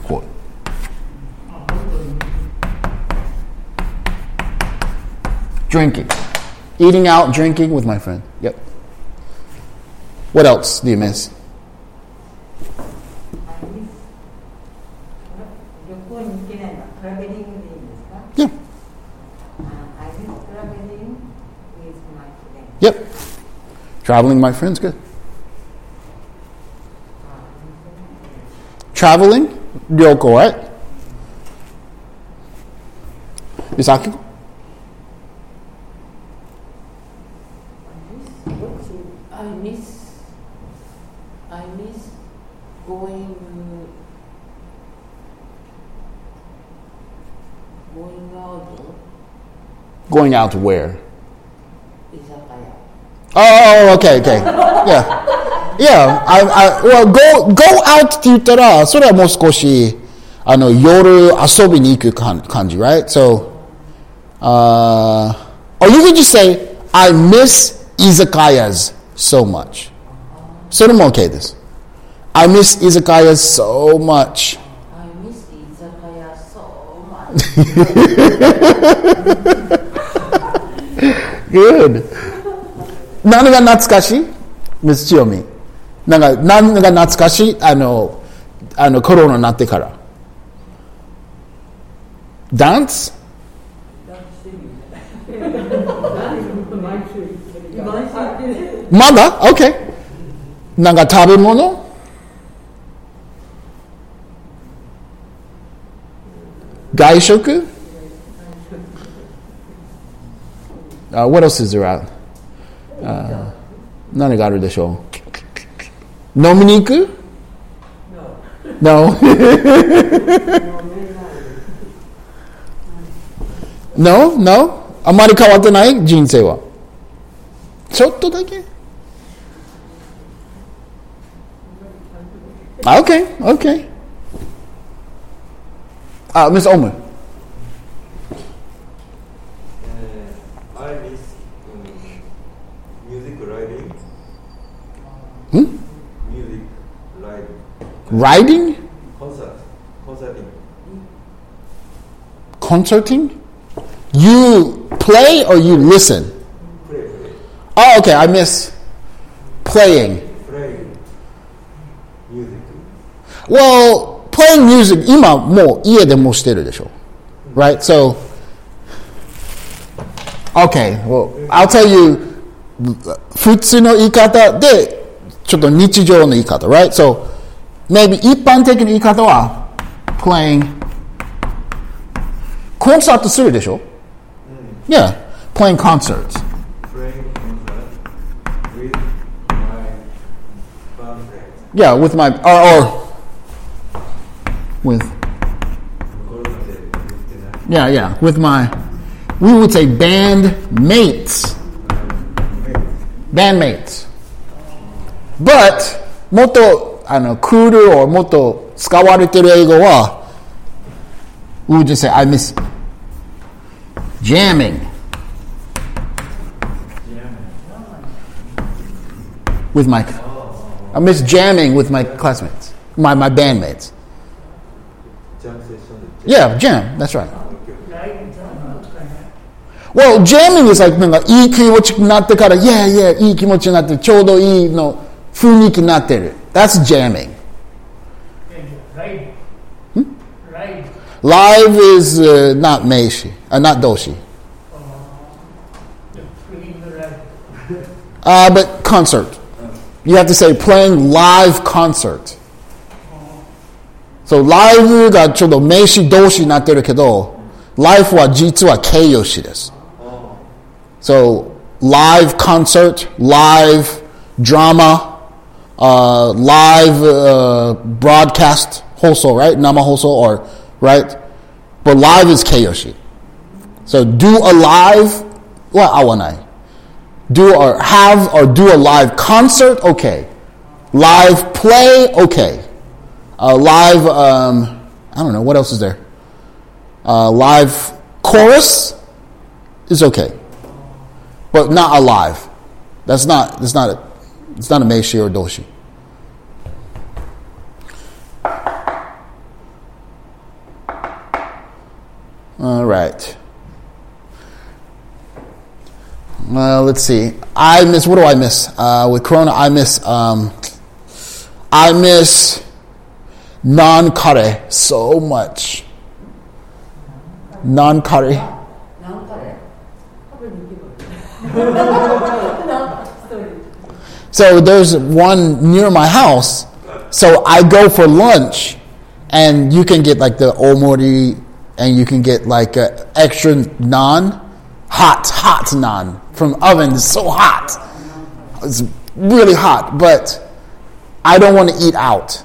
Drinking. Eating out, drinking with my friend. Yep. What else do you miss? 旅行に行けないのはトラベリングでいいんですか Yeah. Uh, I miss traveling with my friends. Yep. Traveling, my friends, good. Traveling, 旅行 right? Misaki? I going going out Going out where? 居酒屋 Oh, okay, okay. Yeah. Yeah, I, I, well, go, go out って言ったら、それはもう少し、あの、夜遊びに行く感感じ、right? So, uh, or you could just say, I miss izakayas so much. それも OK です。 I miss Izakaya so much. I miss Izakaya so much. Good. Nanga of Natsukashi, Miss Chiyomi. Nanga Nanga Natsukashi, ano ano Corona nante kara. Dance? Mother? Okay. Nanga tabemono? mono? 外食 uh, What else is there out? Uh, 何があるでしょう飲みに行く No. no? No? あまり変わってない人生は。ちょっとだけ Okay, okay. Uh, Miss Omer. Uh, I miss um, music writing. Hmm? Music writing. Riding? Concert. Concerting. Concerting? You play or you listen? Play, play. Oh, okay. I miss playing. Playing. Music. Well, playing music 今もう家でもしてるでしょ Right? So, okay. Well, I'll tell you 普通の言い方でちょっと日常の言い方 Right? So, maybe 一般的な言い方は playing コンサートするでしょ Yeah. Playing concerts. Playing concert with my band friends. Yeah, with my or, or with yeah, yeah, with my we would say band mates. Bandmates. But もっとあのクール or もっと使われてる英語は we would just say I miss jamming. With my I miss jamming with my classmates, my, my bandmates. Jam session. Yeah, jam. That's right. ライブじゃなんかね。 Well, jamming is like なんかいい気持ちになってから、yeah, yeah, いい気持ちになって、ちょうどいいの雰囲気になってる。That's jamming. ライブ。ライブ。 Live is uh, not 名詞、uh, not 動詞。プリングライブ。 Uh, but concert. You have to say playing live concert. So live がちょっと名詞動詞になってるけど、life は実は形容詞です。So live concert, live drama, uh, live uh, broadcast 放送 right? 生放送 or right? But live is 形容詞。So do a live は合わない。do or have or do a live concert, okay. Live play, okay. Uh, live, um, I don't know, what else is there? Uh, live chorus is okay. But not alive. That's not, that's not a, it's not a meishi or doshi. All right. Uh, let's see. I miss. What do I miss? Uh, with Corona, I miss. Um, I miss non kare so much. Non kare. Non kare. so there's one near my house. So I go for lunch, and you can get like the omori, and you can get like a extra naan, hot, hot naan from oven. It's so hot. It's really hot, but I don't want to eat out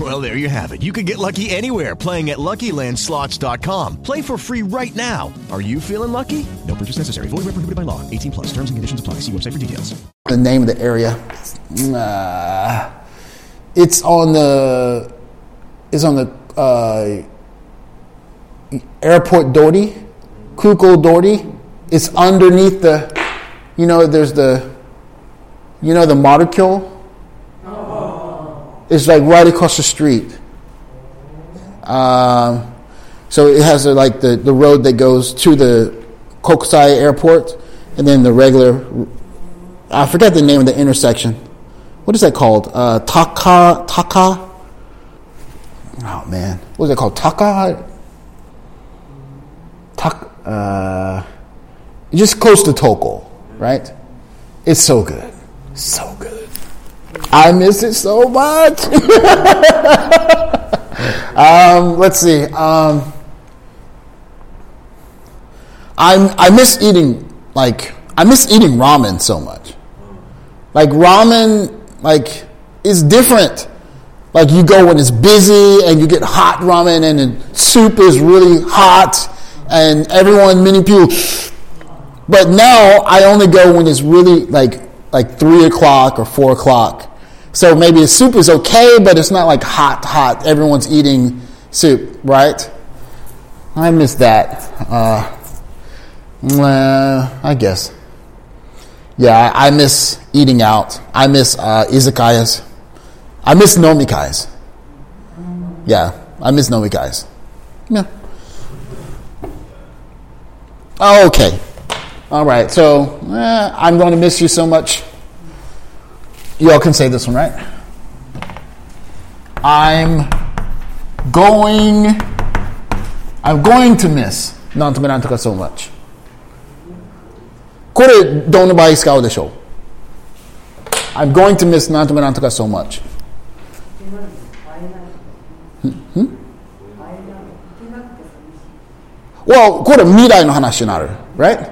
Well, there you have it. You can get lucky anywhere playing at LuckyLandSlots.com. Play for free right now. Are you feeling lucky? No purchase necessary. Void where prohibited by law. 18 plus. Terms and conditions apply. See website for details. The name of the area. Uh, it's on the. It's on the uh, airport Dory, Kuko Dori. It's underneath the. You know, there's the. You know the motorkill. It's like right across the street. Um, so it has a, like the, the road that goes to the Kokusai airport, and then the regular. I forget the name of the intersection. What is that called? Uh, Taka Taka. Oh man, what is it called? Taka. Tak. Uh, just close to Toko, right? It's so good, so good. I miss it so much. um, let's see. Um, I'm, I miss eating like I miss eating ramen so much. Like ramen, like is different. Like you go when it's busy and you get hot ramen and the soup is really hot and everyone, many people. But now I only go when it's really like like three o'clock or four o'clock. So maybe the soup is okay, but it's not like hot, hot. Everyone's eating soup, right? I miss that. Uh, well, I guess. Yeah, I, miss eating out. I miss uh, izakayas. I miss nomikais. Yeah, I miss nomikais. Yeah. Oh, okay. All right. So eh, I'm going to miss you so much Y'all can say this one, right? I'm going. I'm going to miss なんとかなんとか so much. これどの場合使うでしょう I'm going to miss なんとかなんとか so much. Hmm? Well, これ未来の話になる。Right?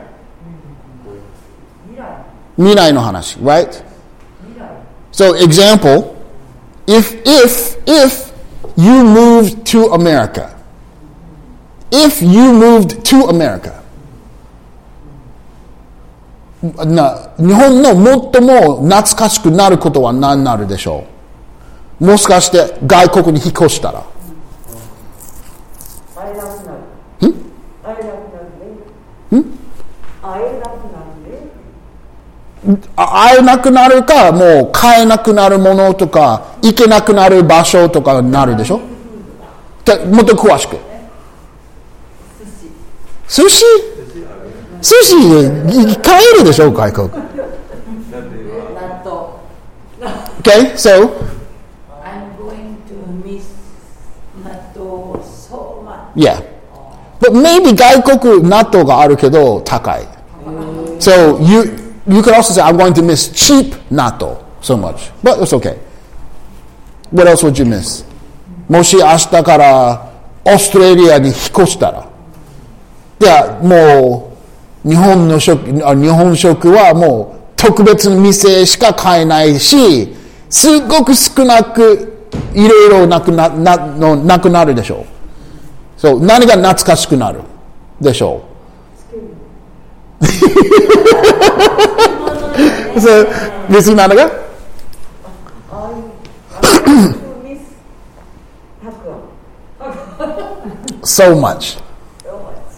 未来の話。Right? So, example, if, if, if you moved to America, if you moved to America, な日本の最も懐かしくなることは何になるでしょうもしかして外国に引っ越したら。会えなくなる。ん。ん会えなくなるか、もう買えなくなるものとか、行けなくなる場所とかになるでしょ？でもっと詳しく。寿司？寿司い買えるでしょ？外国。Okay, so, I'm going to miss 納豆 so much. yeah. But maybe 外国納豆があるけど高い。So you, you could also say, I'm going to miss cheap natto so much. But it's okay. What else would you miss? もし明日からオーストラリアに引っ越したら。いや、もう、日本の食、日本食はもう特別な店しか買えないし、すごく少なく、いろいろなくな、な、のなくなるでしょう。そう、何が懐かしくなるでしょう？so, Mrs. Nanaga? so much.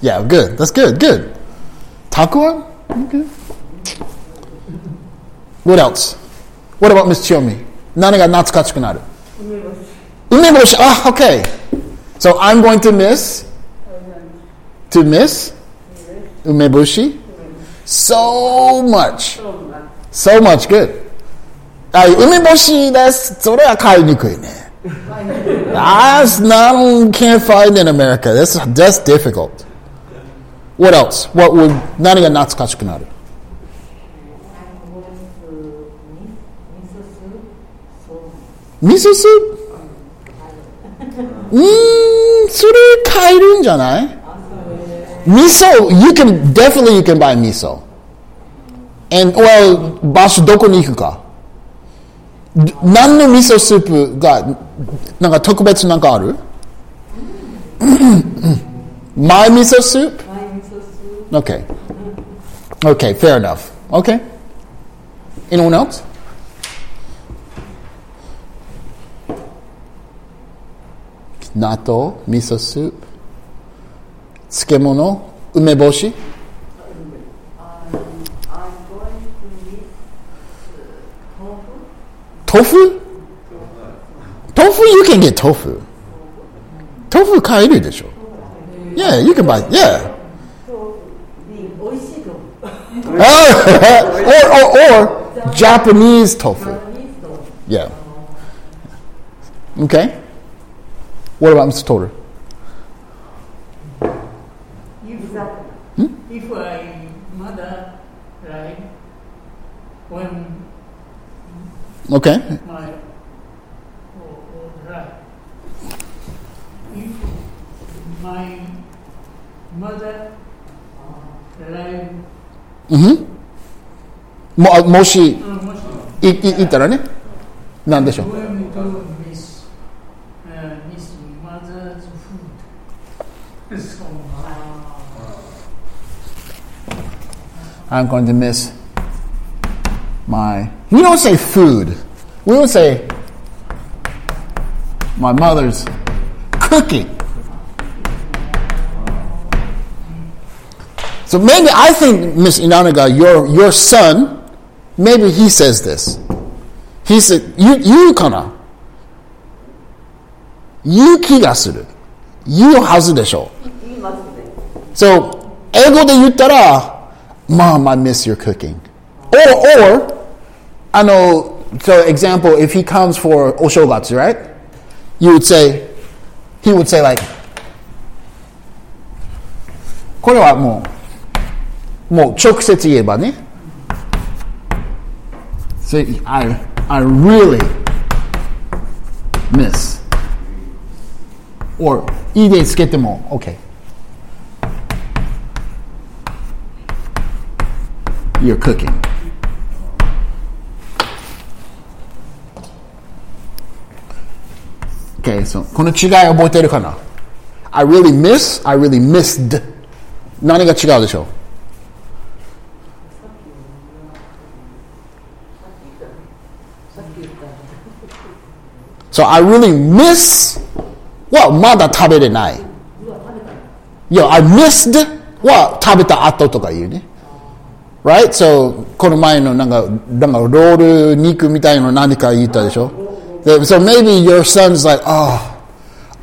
Yeah, good. That's good. Good. Takuan? Okay. What else? What about Miss Chiyomi? Nana ga natsukatsuku naru. Umeboshi. Ah, okay. So I'm going to miss. To miss. Umeboshi so much. So much good. はい、梅干しです。それは買いにくいね。That's not can't find in America. That's that's difficult. What else? What would 何が懐かしくなる？味噌スープ？うーん、それ買えるんじゃない？ 味噌 you can definitely you can buy miso. And well 場所どこに行くか。d- 何の味噌スープがなんか特別なんかある ?My miso soup? Okay. Okay, fair enough. Okay. Anyone else? Natto, miso soup. 漬物梅干し tofu? Tofu, you can get tofu. Tofu 買えるでしょ Yeah, you can buy, yeah. 美味しいと思う or, or, or Japanese tofu. Yeah. Okay. What about Mr. Toter? If, if I mother, right, when Okay. my or right, if my mother alive, うんもあもし、uh, must いい言ったらね、なんでしょう I'm going to miss my. We don't say food. We would say my mother's cooking. So maybe I think Miss Inanaga, your your son, maybe he says this. He said, "You you kana." You 気がする。言うはずでしょ。言いますね So, 英語で言ったら、 Mom, I miss your cooking. Or, or, あの、so example, if he comes for お正月, right? You would say, he would say like, これはもう、もう直接言えばね。So, I, I really miss. Or, いいでつけても OK. you're cooking. Okay, so この違い覚えてるかな ?I really miss, I really missed. 何が違うでしょうさっき言った So I really miss, well, まだ食べれない。いや、I missed は食べた後とか言うね。 Right? So, この前のなんか、なんかロール肉みたいの何か言ったでしょ So maybe your son's like, oh,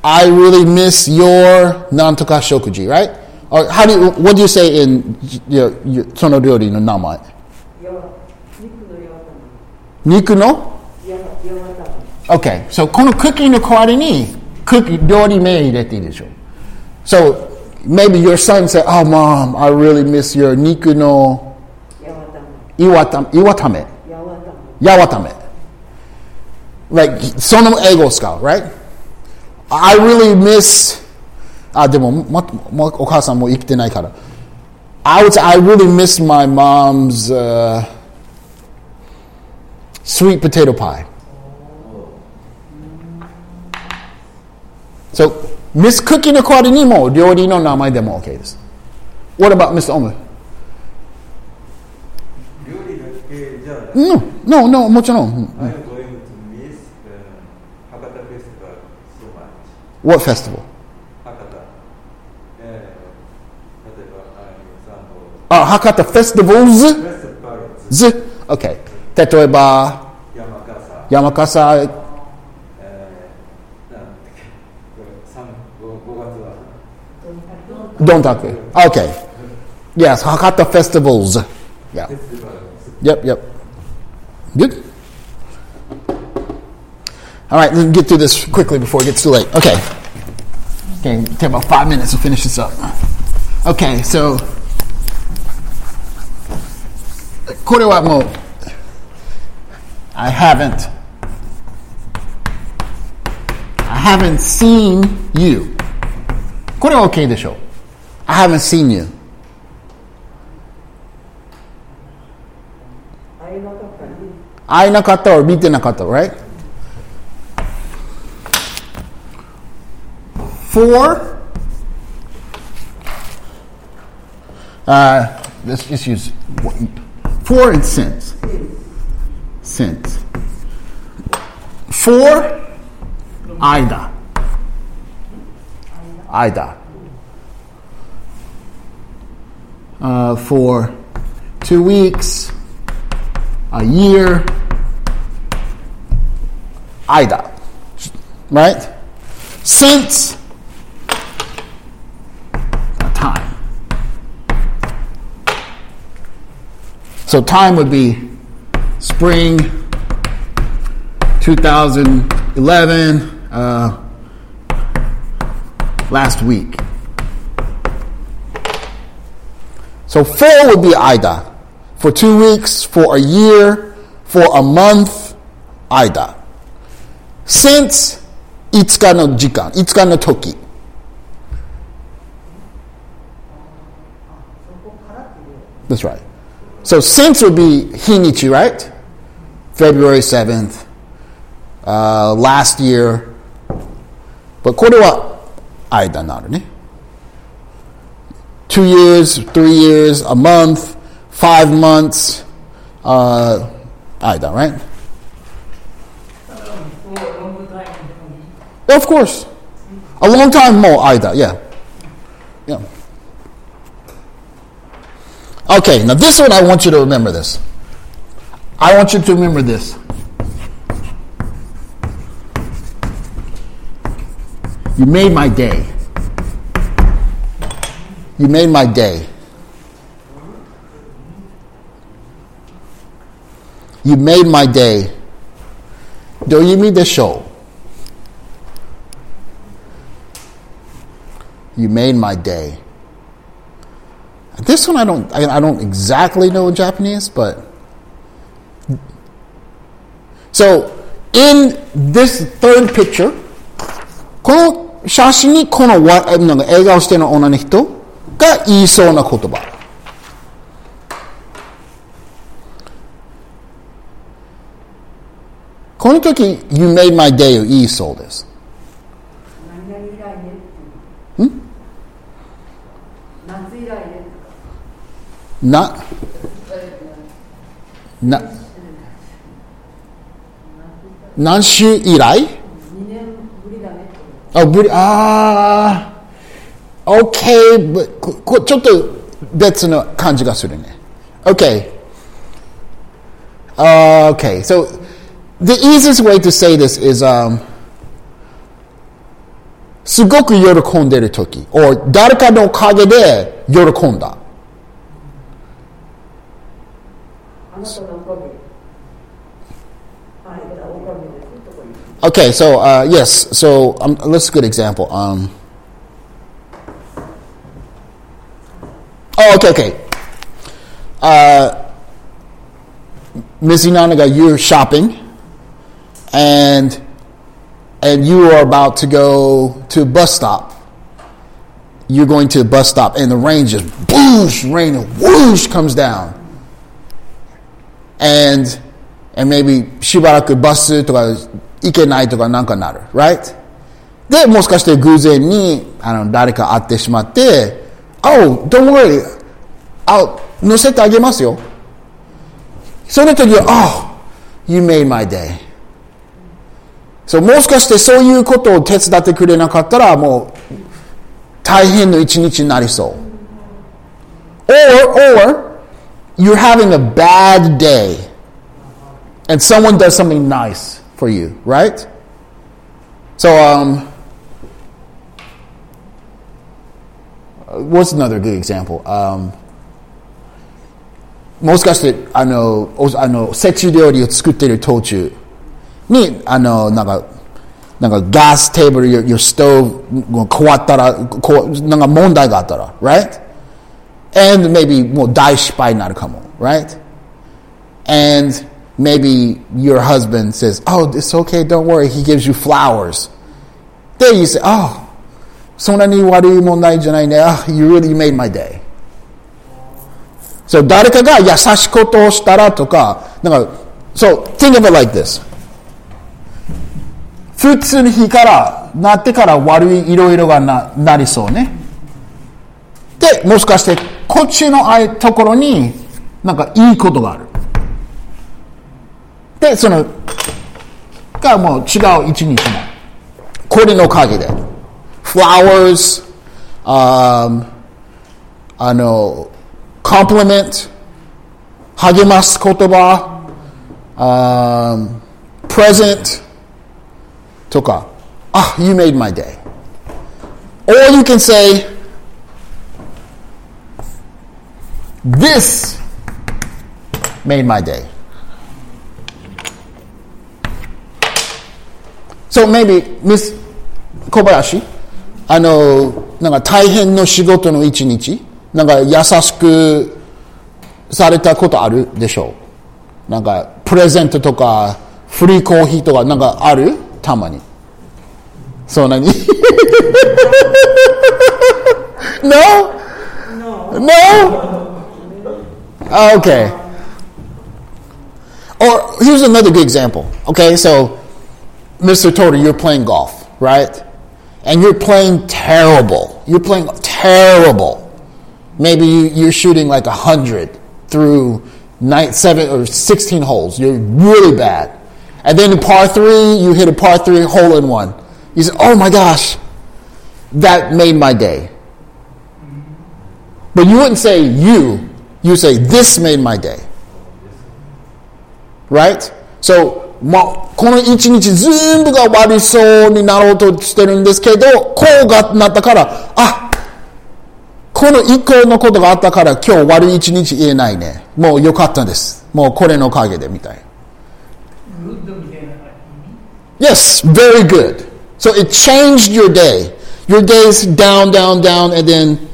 I really miss your なんとか食事, right? Or how do you, what do you say in your, your, その料理の名前やわ肉のやわた肉のやわやわた Okay, so このクッキーの代わりにクッキー料理名入れていいでしょ So maybe your son said, oh mom, I really miss your 肉のや わため岩た岩ためやわためやわため Like その英語を使う right? I really miss あでもままお母さんもう生きてないから I would say I really miss my mom's、uh, sweet potato pie So, Miss Cookie の代わりにも料理の名前でも OK です。What about Mr. Omer? けじゃあ、 No, no, no, もちろん。 I'm going to miss the Hakata festival so much. What festival? 博多。えー、例えば、あの、サンボあ、博多 festivals? フェスティバルズ、 Z? OK。例えば、山笠、山笠、えー、なんだっけ、これサンボ Don't talk. Okay. Yes, Hakata festivals. Yeah. Yep, yep. Good? All right, let's get through this quickly before it gets too late. Okay. Okay, take about five minutes to finish this up. Okay, so Korewa I haven't I haven't seen you. Korewa okay de show. I haven't seen you. I nakata or BT nakata, right? Four. Uh, let's just use four and cents. Cents. Four. Ida. Ida. Uh, for two weeks a year Ida right since time. So time would be spring 2011, uh, last week. So four would be Ida For two weeks, for a year, for a month, Ida. Since 5日の時間、5日の時。That's right. So since would be Hinichi, right? February 7th, uh, last year. But これは間になるね。Two years, three years, a month, five months, uh, 間, right? Of course. A long time more, Ida, yeah. Yeah. Okay, now this one I want you to remember this. I want you to remember this. You made my day. You made my day. You made my day. Do you mean the show? You made my day. This one I don't I, I don't exactly know in Japanese, but so in this third picture, この写真にこのわなんか笑顔してる女の人が言いそうな言葉。 この時、You made my day を言いそうです。な、な、何週以来？2年ぶりだねあ、ぶり、あー、OK, こちょっと別の感じがするね。OK. Uh, okay, so the easiest way to say this is, um, すごく喜んでる時、or 誰かのおかげで喜んだ。あなたのおかげあなたのおかげですとこ言う Okay, so uh, yes, so um, let's a good example. Um, oh, okay, okay. Uh, Ms. Inanaga, you're shopping, and and you are about to go to a bus stop. You're going to the bus stop, and the rain just whoosh, rain whoosh comes down, and and maybe しばらくバスとか行けないとかなんかなる。right? で、もしかして偶然に、あの、誰か会ってしまって、Oh, don't worry. あ、乗せてあげますよ。その時は、Oh, you made my day. そう、もしかしてそういうことを手伝ってくれなかったら、もう、大変の一日になりそう。Or, or, you're having a bad day and someone does something nice for you, right? So, um, what's another good example? Um, もしかして、あの、おあの、節料理を作っている途中 に、あの、なんか、なんかガステーブル、your, your stove が変わったら、こう、なんか問題があったら、right? And maybe もう大失敗になるかも、right? And maybe your husband says, oh, it's okay, don't worry, he gives you flowers. Then you say, oh, そんなに悪い問題じゃないね。Ah, you really made my day. So 誰かが優しいことをしたらとか、なんか、so think of it like this. 普通に日からなってから悪いいろいろがななりそうね。で、もしかしてこっちのあいところになんかいいことがある。で、その、がもう違う一日も。これのおかげで。flowers, um, あの、compliment, 励ます言葉、um, present とか、ah, you made my day. Or you can say, this made my day. So maybe Miss 小林あのなんか大変の仕事の一日なんか優しくされたことあるでしょうなんかプレゼントとかフリーコーヒーとかなんかある？たまにそうなに No? No? Okay. Or here's another good example. Okay, so Mr. Toter, you're playing golf, right? And you're playing terrible. You're playing terrible. Maybe you, you're shooting like 100 through nine, seven or 16 holes. You're really bad. And then in par three, you hit a par three hole in one. You say, oh my gosh, that made my day. But you wouldn't say you, you say this made my day. Right? So, まあ、この一日全部が悪そうになろうとしてるんですけど、こうがなったから、あ、この一個のことがあったから今日悪い一日言えないね。もう良かったです。もうこれのおかげでみたいな。 Yes, very good. So it changed your day. Your day's down, down, down, and then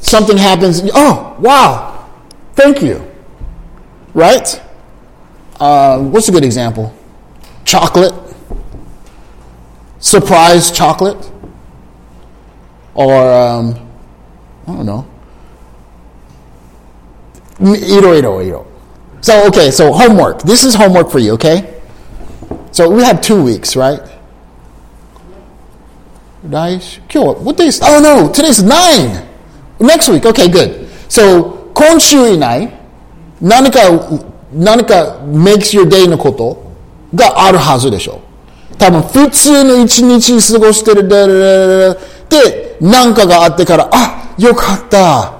something happens. Oh, wow. Thank you. Right? Uh, what's a good example? Chocolate. Surprise chocolate. Or, um, I don't know. Iro, iro, iro. So, okay, so homework. This is homework for you, okay? So we have two weeks, right? Nice. Kyo, what day is? Oh no, today's nine. Next week. Okay, good. So 今週以内何か何か makes your day のことがあるはずでしょう。多分普通の一日過ごしてるでで何かがあってからあよかった。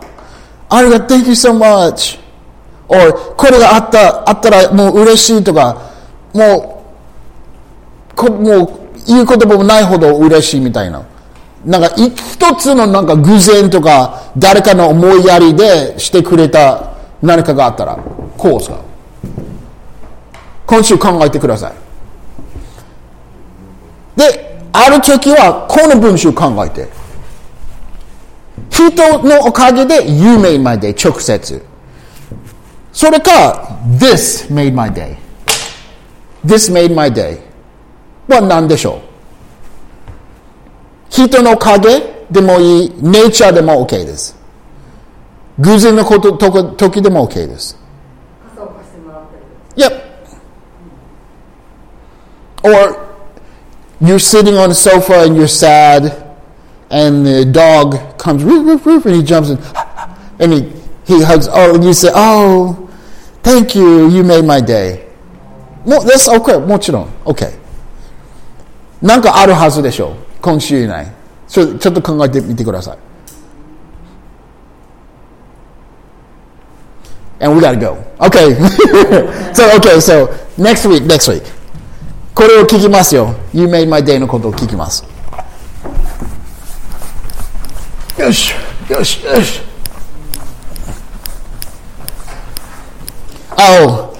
ありがとう Thank you so much. or これがあったあったらもう嬉しいとかもうこもう言う言葉もないほど嬉しいみたいな。なんか一つのなんか偶然とか誰かの思いやりでしてくれた何かがあったらこうですか今週考えてください。で、ある時はこの文章考えて。人のおかげで You made my day 直接。それか This made my day。This made my day は何でしょう人の影でもいい、ネイチャーでも OK です。偶然のこととか時でも OK です。傘を貸してもらったり Yep. Or you're sitting on the sofa and you're sad, and the dog comes roof roof roof, and he jumps in, and he he hugs. Oh, and you say, "Oh, thank you, you made my day." No, that's okay. もちろん OK。 なんかあるはずでしょう。今週以内。ちょちょっと考えてみてください。And we gotta go. Okay. so, okay, so next week, next week. これを聞きますよ。You made my day のことを聞きます。Yes, yes, yes. Oh,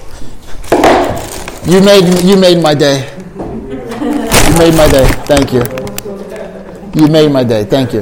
you made you made my day. You made my day. Thank you. You made my day. Thank you.